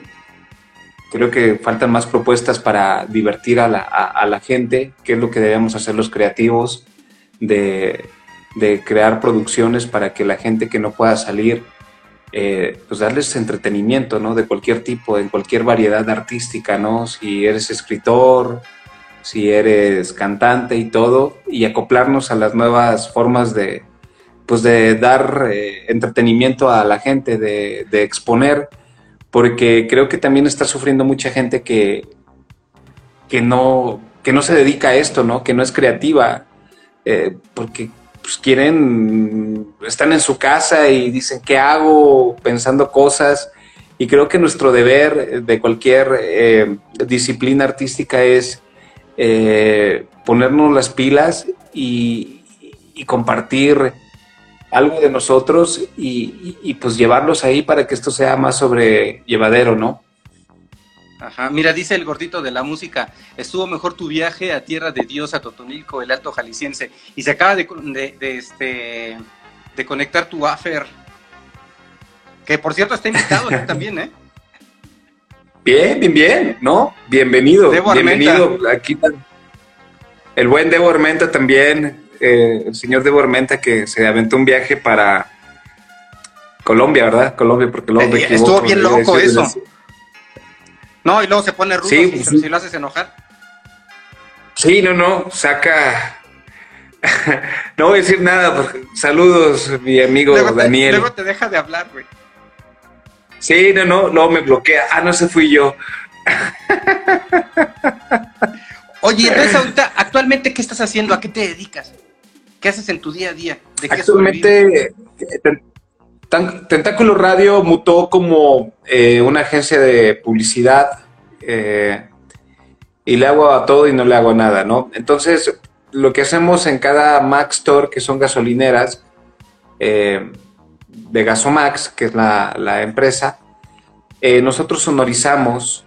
creo que faltan más propuestas para divertir a la, a, la, gente, que es lo que debemos hacer los creativos, de, de crear producciones para que la gente que no pueda salir eh, pues darles entretenimiento, ¿no? De cualquier tipo, en cualquier variedad artística, ¿no? Si eres escritor, si eres cantante y todo, y acoplarnos a las nuevas formas de, pues de dar eh, entretenimiento a la gente, de, de, exponer porque creo que también está sufriendo mucha gente que, que, no, que no se dedica a esto, ¿no? Que no es creativa, eh, porque pues, quieren, están en su casa y dicen, ¿qué hago? Pensando cosas. Y creo que nuestro deber de cualquier eh, disciplina artística es eh, ponernos las pilas y, compartir algo de nosotros y, pues llevarlos ahí para que esto sea más sobrellevadero, ¿no? Ajá, mira, dice el gordito de la música, estuvo mejor tu viaje a Tierra de Dios, a Totonilco, el Alto Jalisciense, y se acaba de, de, este, de conectar tu afer, que por cierto está invitado también, ¿eh? Bien, bien, bien, ¿no? Bienvenido, bienvenido. Aquí el buen Debo Armenta también, eh, el señor Debo Armenta que se aventó un viaje para Colombia, ¿verdad? Colombia, porque luego eh, Estuvo bien loco eso. No, y luego se pone rudo sí, si, si, lo haces enojar. Sí, no, no, saca... (laughs) no voy a decir nada, porque... saludos, mi amigo Daniel. Luego te deja de hablar, güey. Sí, no, no, luego me bloquea. Ah, no, se fui yo. Oye, entonces (laughs) ahorita, actualmente, ¿qué estás haciendo? ¿A qué te dedicas? ¿Qué haces en tu día a día? ¿De actualmente, Tentáculo Radio mutó como eh, una agencia de publicidad eh, y le hago a todo y no le hago a nada, ¿no? Entonces, lo que hacemos en cada Max Store, que son gasolineras, eh, de Gasomax, que es la, empresa, nosotros sonorizamos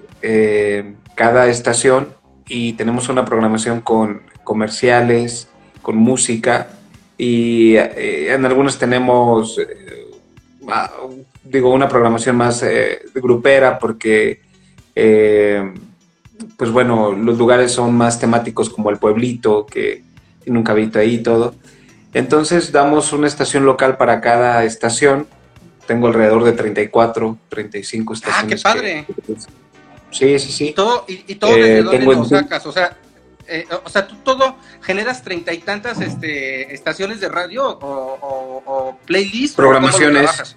cada estación y tenemos una programación con comerciales, con música y en algunos tenemos digo, una programación más eh, grupera porque, eh, pues bueno, los lugares son más temáticos como el pueblito, que tiene un cabito ahí y todo. Entonces damos una estación local para cada estación. Tengo alrededor de 34, 35 estaciones. ¡Ah, qué padre! sí, sí, sí. ¿Y todo, y, todo desde eh, dónde lo sacas? O sea, o sea, tú todo generas treinta y tantas este, estaciones de radio o, o, playlists. Programaciones.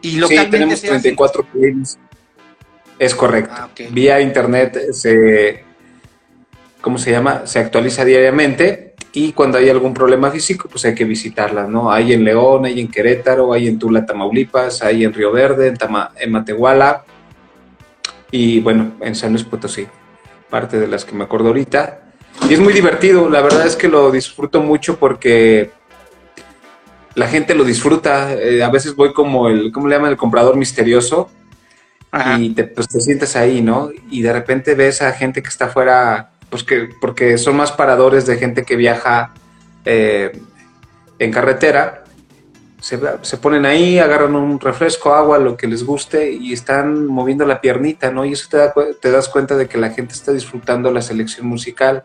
Y localmente sí, tenemos 34 playlists. Es correcto. Ah, Vía internet se, ¿cómo se llama? Se actualiza diariamente y cuando hay algún problema físico, pues hay que visitarlas, ¿no? Hay en León, hay en Querétaro, hay en Tula, Tamaulipas, hay en Río Verde, en, en Matehuala y bueno, en San Luis Potosí, parte de las que me acuerdo ahorita. Y es muy divertido, la verdad es que lo disfruto mucho porque la gente lo disfruta. Eh, a veces voy como el, ¿cómo le llaman? El comprador misterioso. Y te, pues te sientes ahí, ¿no? Y de repente ves a gente que está afuera, pues que, porque son más paradores de gente que viaja eh, en carretera. Se, se, ponen ahí, agarran un refresco, agua, lo que les guste y están moviendo la piernita, ¿no? Y eso te, da, te das cuenta de que la gente está disfrutando la selección musical.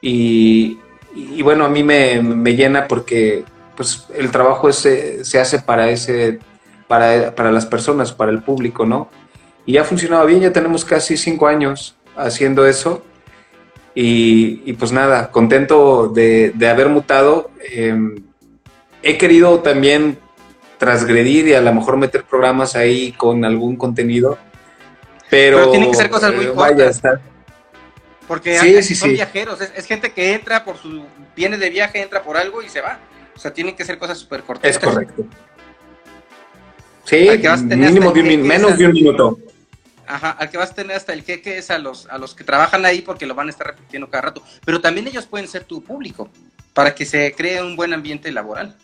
Y, y bueno, a mí me, me llena porque pues el trabajo ese se hace para ese, para, para, las personas, para el público, ¿no? Y ha funcionado bien, ya tenemos casi cinco años haciendo eso. Y, pues nada, contento de, haber mutado. Em, he querido también transgredir y a lo mejor meter programas ahí con algún contenido. Pero, pero tienen que ser cosas muy eh, cortas. Porque son viajeros, es, es, gente que entra por su, viene de viaje, entra por algo y se va. O sea, tienen que ser cosas súper cortas. Es correcto. Sí, mínimo de un, menos de un minuto. Ajá, al que vas a tener hasta el jeque es a los, a los que trabajan ahí porque lo van a estar repitiendo cada rato. Pero también ellos pueden ser tu público para que se cree un buen ambiente laboral.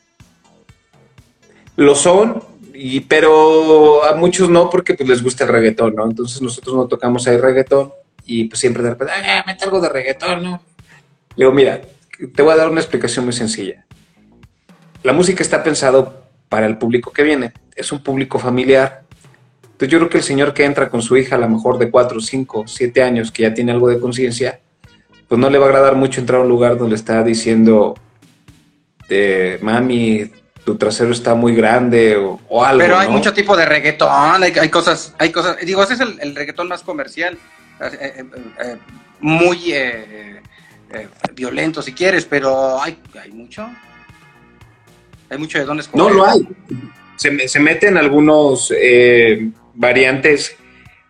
Lo son, y, pero a muchos no porque pues, les gusta el reggaetón, ¿no? Entonces nosotros no tocamos ahí reggaetón y pues siempre de repente, ¡ay, mete algo de reggaetón, ¿no? Le digo, mira, te voy a dar una explicación muy sencilla la música está pensado para el público que viene, es un público familiar. Entonces yo creo que el señor que entra con su hija a lo mejor de 4, 5, 7 años, que ya tiene algo de conciencia, pues no le va a agradar mucho entrar a un lugar donde está diciendo, de, mami, tu trasero está muy grande o, algo. Pero hay mucho tipo de reggaetón, hay, cosas, hay cosas, digo, ese es el, reggaetón más comercial, eh, eh, eh, muy violento si quieres, pero hay, hay mucho. Hay mucho de dónde escoger. No lo hay. se, se meten algunos eh, variantes.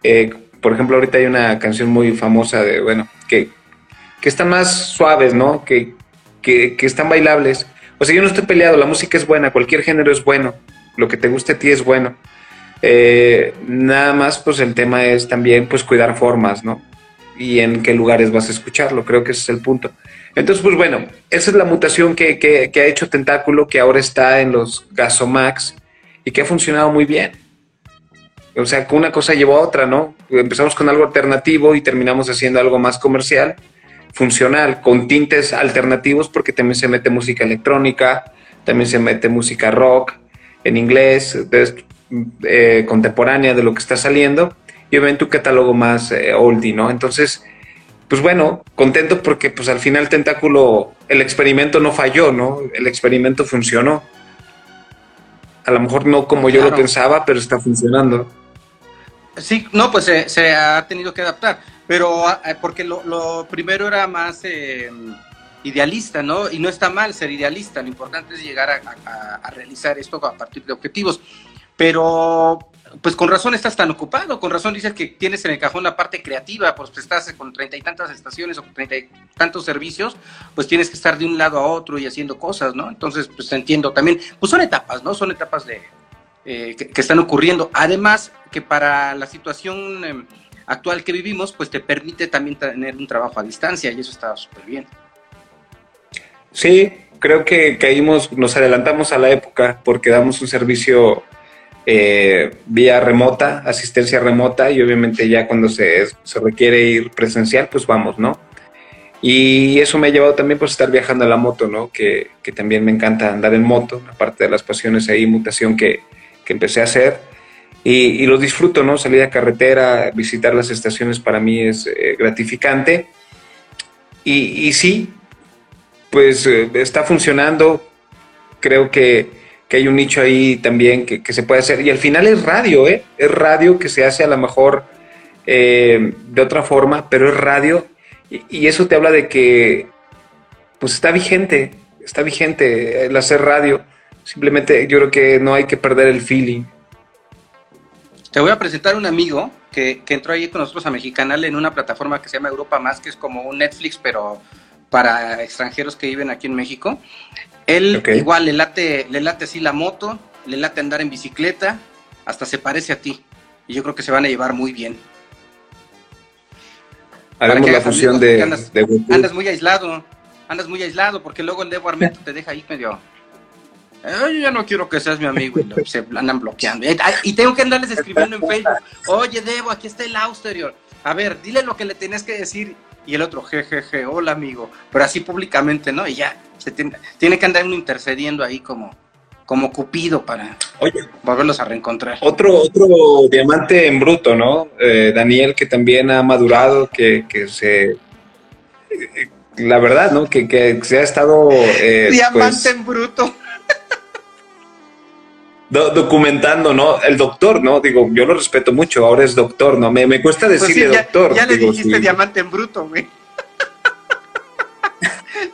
eh, por ejemplo, ahorita hay una canción muy famosa de, bueno, que, que están más suaves, ¿no? Que, que, que están bailables. O sea, yo no estoy peleado, la música es buena, cualquier género es bueno, lo que te guste a ti es bueno. Eh, nada más, pues el tema es también, pues cuidar formas, ¿no? Y en qué lugares vas a escucharlo, creo que ese es el punto. Entonces, pues bueno, esa es la mutación que, que, ha hecho Tentáculo, que ahora está en los Gasomax y que ha funcionado muy bien. O sea, una cosa llevó a otra, ¿no? Empezamos con algo alternativo y terminamos haciendo algo más comercial, funcional, con tintes alternativos, porque también se mete música electrónica, también se mete música rock en inglés, de- eh, contemporánea de lo que está saliendo, y obviamente un catálogo más eh, oldie, ¿no? Entonces, pues bueno, contento porque pues al final Tentáculo, el experimento no falló, ¿no? El experimento funcionó. A lo mejor no como yo lo pensaba, pero está funcionando. Sí, no, pues se, se ha tenido que adaptar, pero ah, eh, porque lo, primero era más eh, idealista, ¿no? Y no está mal ser idealista, lo importante es llegar a, realizar esto a partir de objetivos. Pero, pues con razón estás tan ocupado, con razón dices que tienes en el cajón la parte creativa, pues estás con treinta y tantas estaciones o treinta y tantos servicios, pues tienes que estar de un lado a otro y haciendo cosas, ¿no? Entonces, pues entiendo también, pues son etapas, ¿no? Son etapas de, eh, que, están ocurriendo. Además, que para la situación eh, actual que vivimos, pues te permite también tener un trabajo a distancia y eso está súper bien. Sí, creo que caímos, nos adelantamos a la época porque damos un servicio eh, vía remota, asistencia remota y obviamente ya cuando se, se requiere ir presencial, pues vamos, ¿no? Y eso me ha llevado también pues estar viajando a la moto, ¿no? Que, que también me encanta andar en moto, aparte de las pasiones ahí, mutación que, que empecé a hacer. Y, y lo disfruto, ¿no? Salir a carretera, visitar las estaciones para mí es eh, gratificante. Y, y sí, pues eh, está funcionando. Creo que, que hay un nicho ahí también que, que se puede hacer. Y al final es radio, ¿eh? Es radio que se hace a lo mejor eh, de otra forma, pero es radio. Y, y eso te habla de que pues está vigente, está vigente el hacer radio. Simplemente yo creo que no hay que perder el feeling. Te voy a presentar un amigo que, que entró ahí con nosotros a Mexicanal en una plataforma que se llama Europa Más, que es como un Netflix, pero para extranjeros que viven aquí en México. Él igual le late, le late así la moto, le late andar en bicicleta, hasta se parece a ti. Y yo creo que se van a llevar muy bien. Que la fusión amigos, de. Andas muy aislado, andas muy aislado, porque luego el Debo Armento te deja ahí medio. "Ay, yo ya no quiero que seas mi amigo y lo- se andan bloqueando. Y, tengo que andarles escribiendo en Facebook. Oye, Debo, aquí está el Austerior. A ver, dile lo que le tenías que decir. Y el otro, jejeje, hola amigo. Pero así públicamente, ¿no? Y ya, se tiene, tiene que andar uno intercediendo ahí como, como Cupido para Oye, volverlos a reencontrar. Otro, otro diamante en bruto, ¿no? Eh, Daniel, que también ha madurado, que, que se. eh, La verdad, ¿no? Que, que se ha estado. eh, Diamante pues, en bruto. Do- documentando, ¿no? El doctor, ¿no? Digo, yo lo respeto mucho, ahora es doctor, ¿no? Me, me cuesta Pues sí, decirle ya, doctor. ya le digo, dijiste sí. diamante en bruto, güey. (laughs)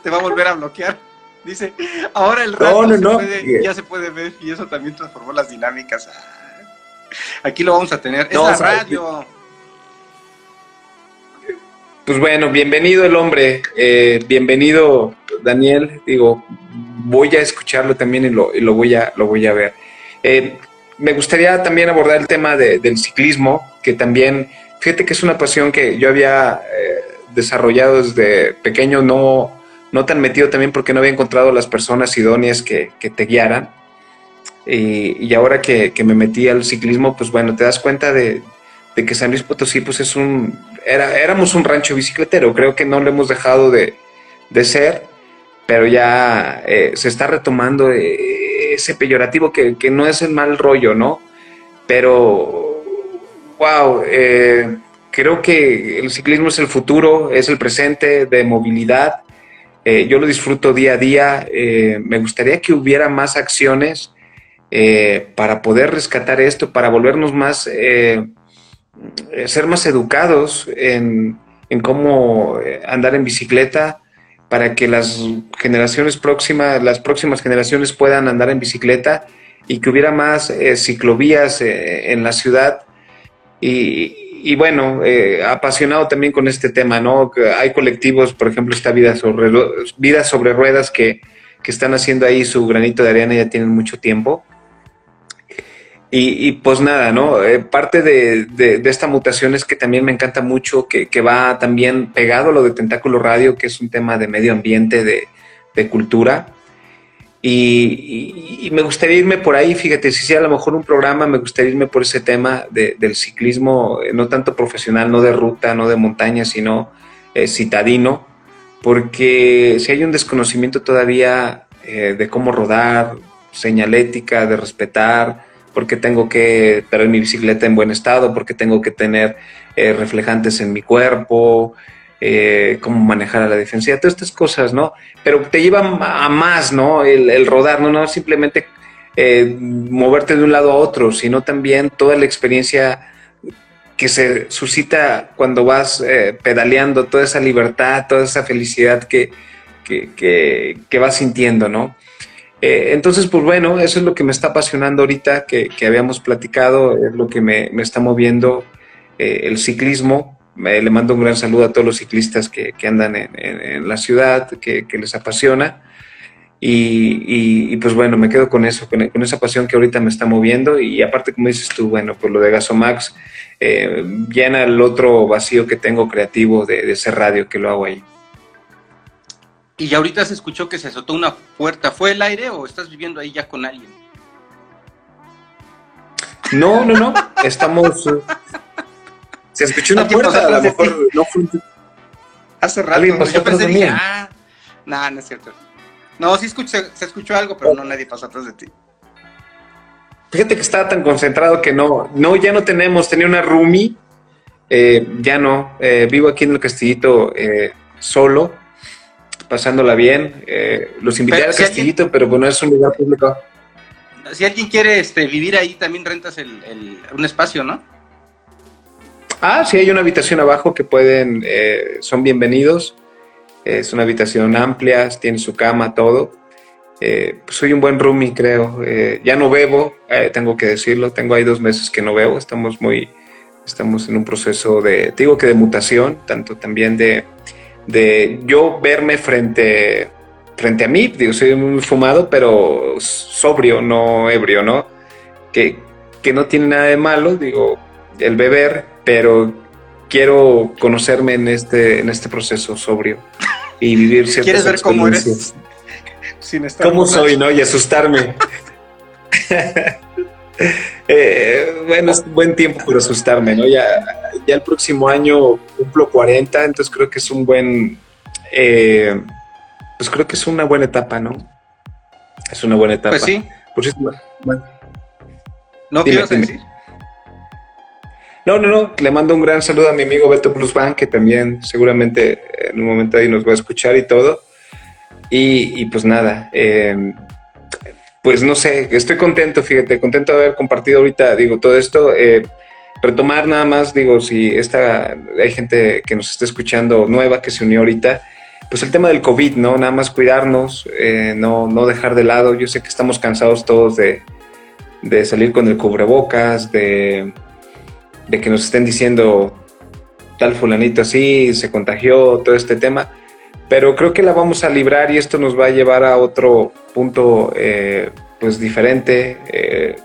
Te va a volver a bloquear. Dice, ahora el radio No, no, se no. puede- ya se puede ver y eso también transformó las dinámicas. Ah, Aquí lo vamos a tener. Es la radio. Pues bueno, bienvenido el hombre, eh, bienvenido Daniel. Digo, voy a escucharlo también y lo, y lo voy a lo voy a ver. Eh, me gustaría también abordar el tema de- del ciclismo, que también, fíjate que es una pasión que yo había eh, desarrollado desde pequeño, no, no tan metido también porque no había encontrado las personas idóneas que, que te guiaran. Y, y ahora que, que me metí al ciclismo, pues bueno, te das cuenta de, de que San Luis Potosí pues es un, era, éramos un rancho bicicletero, creo que no lo hemos dejado de, de ser, pero ya eh, se está retomando ese peyorativo que, que no es el mal rollo, ¿no? Pero, wow, eh, creo que el ciclismo es el futuro, es el presente de movilidad. Eh, yo lo disfruto día a día. eh, me gustaría que hubiera más acciones para poder rescatar esto, para volvernos más, ser más educados en, en cómo andar en bicicleta, para que las generaciones próximas, las próximas generaciones puedan andar en bicicleta y que hubiera más eh, ciclovías eh, en la ciudad. Y, bueno, eh, apasionado también con este tema, ¿no? Hay colectivos, por ejemplo, esta Vida sobre, sobre Ruedas que, que están haciendo ahí su granito de arena, ya tienen mucho tiempo. Y, pues nada, ¿no? parte de, de, esta mutación es que también me encanta mucho que, que, va también pegado a lo de Tentáculo Radio, que es un tema de medio ambiente, de, de cultura. Y, me gustaría irme por ahí, fíjate, si sea a lo mejor un programa, me gustaría irme por ese tema del ciclismo, eh, no tanto profesional, no de ruta, no de montaña, sino eh, citadino, porque si hay un desconocimiento todavía eh, de cómo rodar, señalética, de respetar, porque tengo que tener mi bicicleta en buen estado, porque tengo que tener reflejantes en mi cuerpo, eh, cómo manejar a la defensiva, todas estas cosas, ¿no? Pero te lleva a más, ¿no? El, rodar, no, no simplemente eh, moverte de un lado a otro, sino también toda la experiencia que se suscita cuando vas eh, pedaleando, toda esa libertad, toda esa felicidad que, que, vas sintiendo, ¿no? Entonces, pues bueno, eso es lo que me está apasionando ahorita, que, habíamos platicado, es lo que me, me está moviendo el ciclismo, le mando un gran saludo a todos los ciclistas que, andan en, la ciudad, que, les apasiona. Y, pues bueno, me quedo con eso, con, esa pasión que ahorita me está moviendo. Y aparte, como dices tú, bueno, pues lo de Gasomax eh, llena el otro vacío que tengo creativo de, de ese radio que lo hago ahí. Y ya ahorita se escuchó que se azotó una puerta. ¿Fue el aire o estás viviendo ahí ya con alguien? No, no, no. Estamos. Se escuchó una puerta, a lo mejor no fue. Hace rato. Alguien pasó atrás de mí. Ah, no, no es cierto. No, sí se escuchó algo, pero no nadie pasó atrás de ti. Fíjate que estaba tan concentrado que no, no, ya no tenemos, tenía una roomie, eh, ya no, eh, vivo aquí en el castillito eh, solo, pasándola bien, los invité al castillito, pero bueno, es un lugar público. Si alguien quiere este, vivir ahí, también rentas un espacio, ¿no? Ah, sí, hay una habitación abajo que pueden, eh, son bienvenidos. Es una habitación amplia, tiene su cama, todo. Eh, pues soy un buen roomie, creo. Eh, ya no bebo, tengo que decirlo. Tengo ahí dos meses que no bebo. Estamos muy, estamos en un proceso de, digo que de mutación, tanto también de, de yo verme frente, frente a mí. Digo, soy muy fumado, pero sobrio, no ebrio, ¿no? Que, que no tiene nada de malo, digo, el beber, pero quiero conocerme en este, en este proceso sobrio y vivir (laughs) ciertas ¿Quieres ver cómo eres? (laughs) Sin estar ¿Cómo soy, no? Y asustarme. (laughs) Eh, bueno, es buen tiempo para asustarme, ¿no? Ya, ya el próximo año cumplo 40, entonces creo que es un buen... Eh, pues creo que es una buena etapa, ¿no? Es una buena etapa. Pues sí. Por bueno. No, quiero decir? No, no, no. Le mando un gran saludo a mi amigo Beto Plusban, que también seguramente en un momento ahí nos va a escuchar y todo. Y, pues nada, eh, pues no sé, estoy contento, fíjate, contento de haber compartido ahorita, digo, todo esto. Eh, retomar nada más, digo, si esta, hay gente que nos está escuchando nueva que se unió ahorita, pues el tema del COVID, ¿no? Nada más cuidarnos, eh, no, no dejar de lado. Yo sé que estamos cansados todos de, de salir con el cubrebocas, de de que nos estén diciendo tal fulanito así, se contagió, todo este tema, pero creo que la vamos a librar y esto nos va a llevar a otro punto eh, pues diferente eh,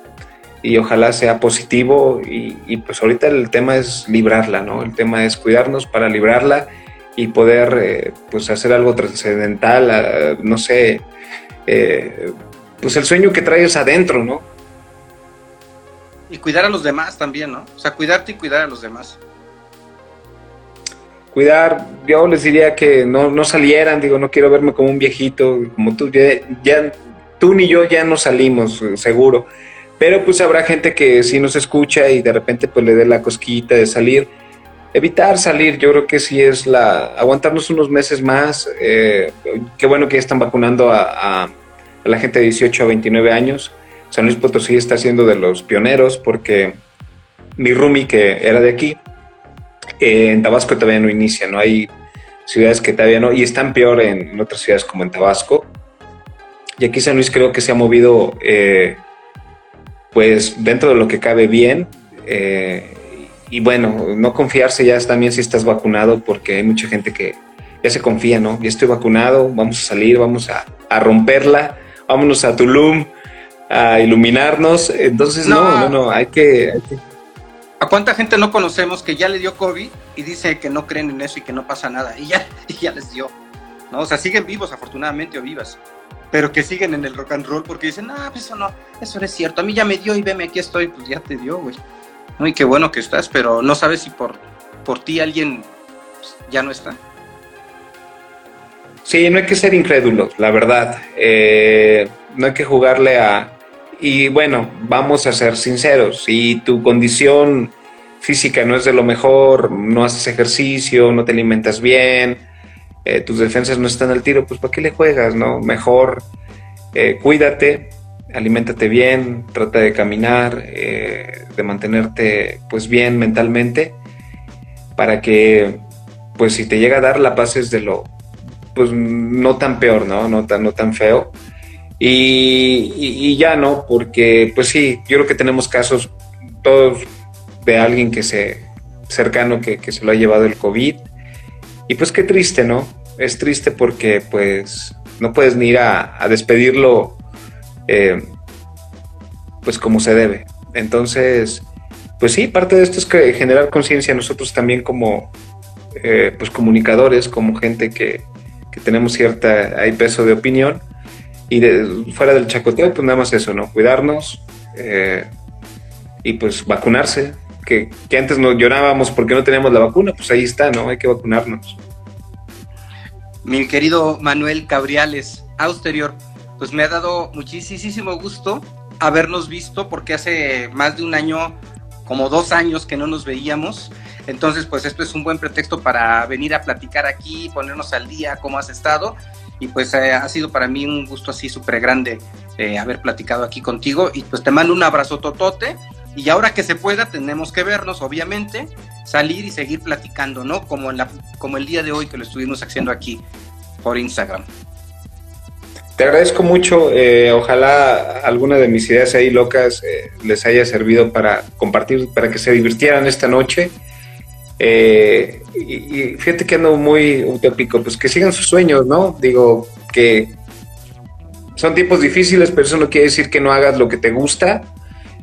y ojalá sea positivo y, pues ahorita el tema es librarla, ¿no? El tema es cuidarnos para librarla y poder eh, pues hacer algo trascendental, no sé, pues el sueño que traes adentro, ¿no? Y cuidar a los demás también, ¿no? O sea, cuidarte y cuidar a los demás. Cuidar, yo les diría que no, no salieran, digo, no quiero verme como un viejito, como tú, ya, tú ni yo ya no salimos, seguro. Pero pues habrá gente que sí nos escucha y de repente pues le dé la cosquita de salir. Evitar salir, yo creo que sí es la... Aguantarnos unos meses más. Eh, qué bueno que ya están vacunando a, a la gente de 18 a 29 años San Luis Potosí está siendo de los pioneros porque mi Rumi, que era de aquí, eh, en Tabasco todavía no inicia, no hay ciudades que todavía no, y están peor en, otras ciudades como en Tabasco. Y aquí San Luis creo que se ha movido eh, pues dentro de lo que cabe bien. Eh, y bueno, no confiarse ya también si estás vacunado, porque hay mucha gente que ya se confía, ¿no? Ya estoy vacunado, vamos a salir, vamos a, romperla, vámonos a Tulum a iluminarnos. Entonces, no, no, no, hay, que, ¿A cuánta gente no conocemos que ya le dio COVID y dice que no creen en eso y que no pasa nada? Y ya, (laughs) y ya les dio. ¿no? O sea, siguen vivos, afortunadamente, o vivas. Pero que siguen en el rock and roll porque dicen, ah, pues eso no, eso no es cierto. A mí ya me dio y veme, aquí estoy. Pues ya te dio, güey. ¿no? Qué bueno que estás, pero no sabes si por, por ti alguien pues, ya no está. Sí, no hay que ser incrédulos, la verdad. Eh, no hay que jugarle a... Y bueno, vamos a ser sinceros, si tu condición física no es de lo mejor, no haces ejercicio, no te alimentas bien, eh, tus defensas no están al tiro, pues ¿para qué le juegas, no? Mejor eh, cuídate, aliméntate bien, trata de caminar, eh, de mantenerte pues bien mentalmente, para que pues si te llega a dar la pases de lo pues no tan peor, ¿no? No tan, no tan feo. Y, ya no, porque pues sí, yo creo que tenemos casos todos de alguien que se cercano que, se lo ha llevado el COVID. Y pues qué triste, ¿no? Es triste porque pues no puedes ni ir a, despedirlo eh, pues como se debe. Entonces, pues sí, parte de esto es que generar conciencia nosotros también como eh, pues comunicadores, como gente que, tenemos cierta, hay peso de opinión. Y fuera del chacoteo, pues nada más eso, ¿no? Cuidarnos eh, y pues vacunarse. Que, que antes nos llorábamos porque no teníamos la vacuna, pues ahí está, ¿no? Hay que vacunarnos. Mi querido Manuel Cabriales, Austerior, pues me ha dado muchísimo gusto habernos visto porque hace más de un año, como dos años que no nos veíamos. Entonces, pues esto es un buen pretexto para venir a platicar aquí, ponernos al día, cómo has estado. Y pues eh, ha sido para mí un gusto así súper grande eh, haber platicado aquí contigo. Y pues te mando un abrazo totote. Y ahora que se pueda, tenemos que vernos, obviamente, salir y seguir platicando, ¿no? Como, en la, como el día de hoy que lo estuvimos haciendo aquí por Instagram. Te agradezco mucho. Eh, ojalá alguna de mis ideas ahí locas eh, les haya servido para compartir, para que se divirtieran esta noche. Eh, y, fíjate que ando muy utópico, pues que sigan sus sueños, ¿no? Digo que son tiempos difíciles, pero eso no quiere decir que no hagas lo que te gusta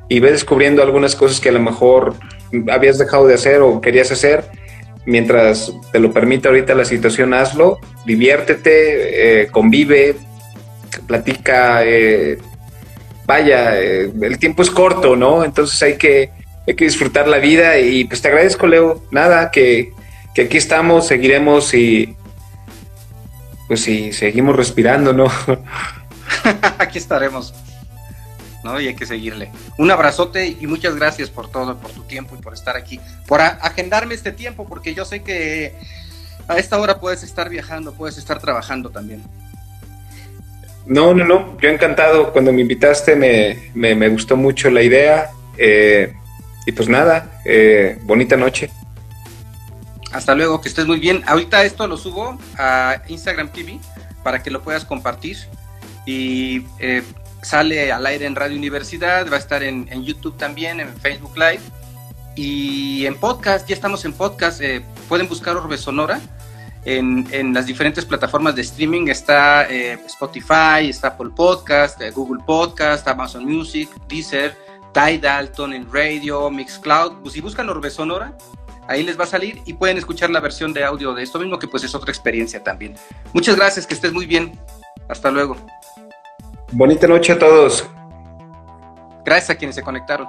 y ve descubriendo algunas cosas que a lo mejor habías dejado de hacer o querías hacer. Mientras te lo permita ahorita la situación, hazlo, diviértete, convive, platica, eh, vaya, eh, el tiempo es corto, ¿no? Entonces hay que, hay que disfrutar la vida y pues te agradezco, Leo. Nada, que, que aquí estamos, seguiremos y pues sí, seguimos respirando, ¿no? (laughs) aquí estaremos. ¿no? Y hay que seguirle. Un abrazote y muchas gracias por todo, por tu tiempo y por estar aquí, por agendarme este tiempo, porque yo sé que a esta hora puedes estar viajando, puedes estar trabajando también. No, no, no, yo encantado. Cuando me invitaste me, gustó mucho la idea. Eh, y pues nada, eh, bonita noche. Hasta luego, que estés muy bien. Ahorita esto lo subo a Instagram TV para que lo puedas compartir. Y eh, sale al aire en Radio Universidad, va a estar en, YouTube también, en Facebook Live. Y en podcast, ya estamos en podcast. pueden buscar Orbe Sonora en, las diferentes plataformas de streaming. Está eh, Spotify, está Apple Podcast, eh, Google Podcast, Amazon Music, Deezer, Tidal, en Radio, Mixcloud. Pues si buscan Orbe Sonora, ahí les va a salir y pueden escuchar la versión de audio de esto mismo, que pues es otra experiencia también. Muchas gracias, que estés muy bien. Hasta luego. Bonita noche a todos. Gracias a quienes se conectaron.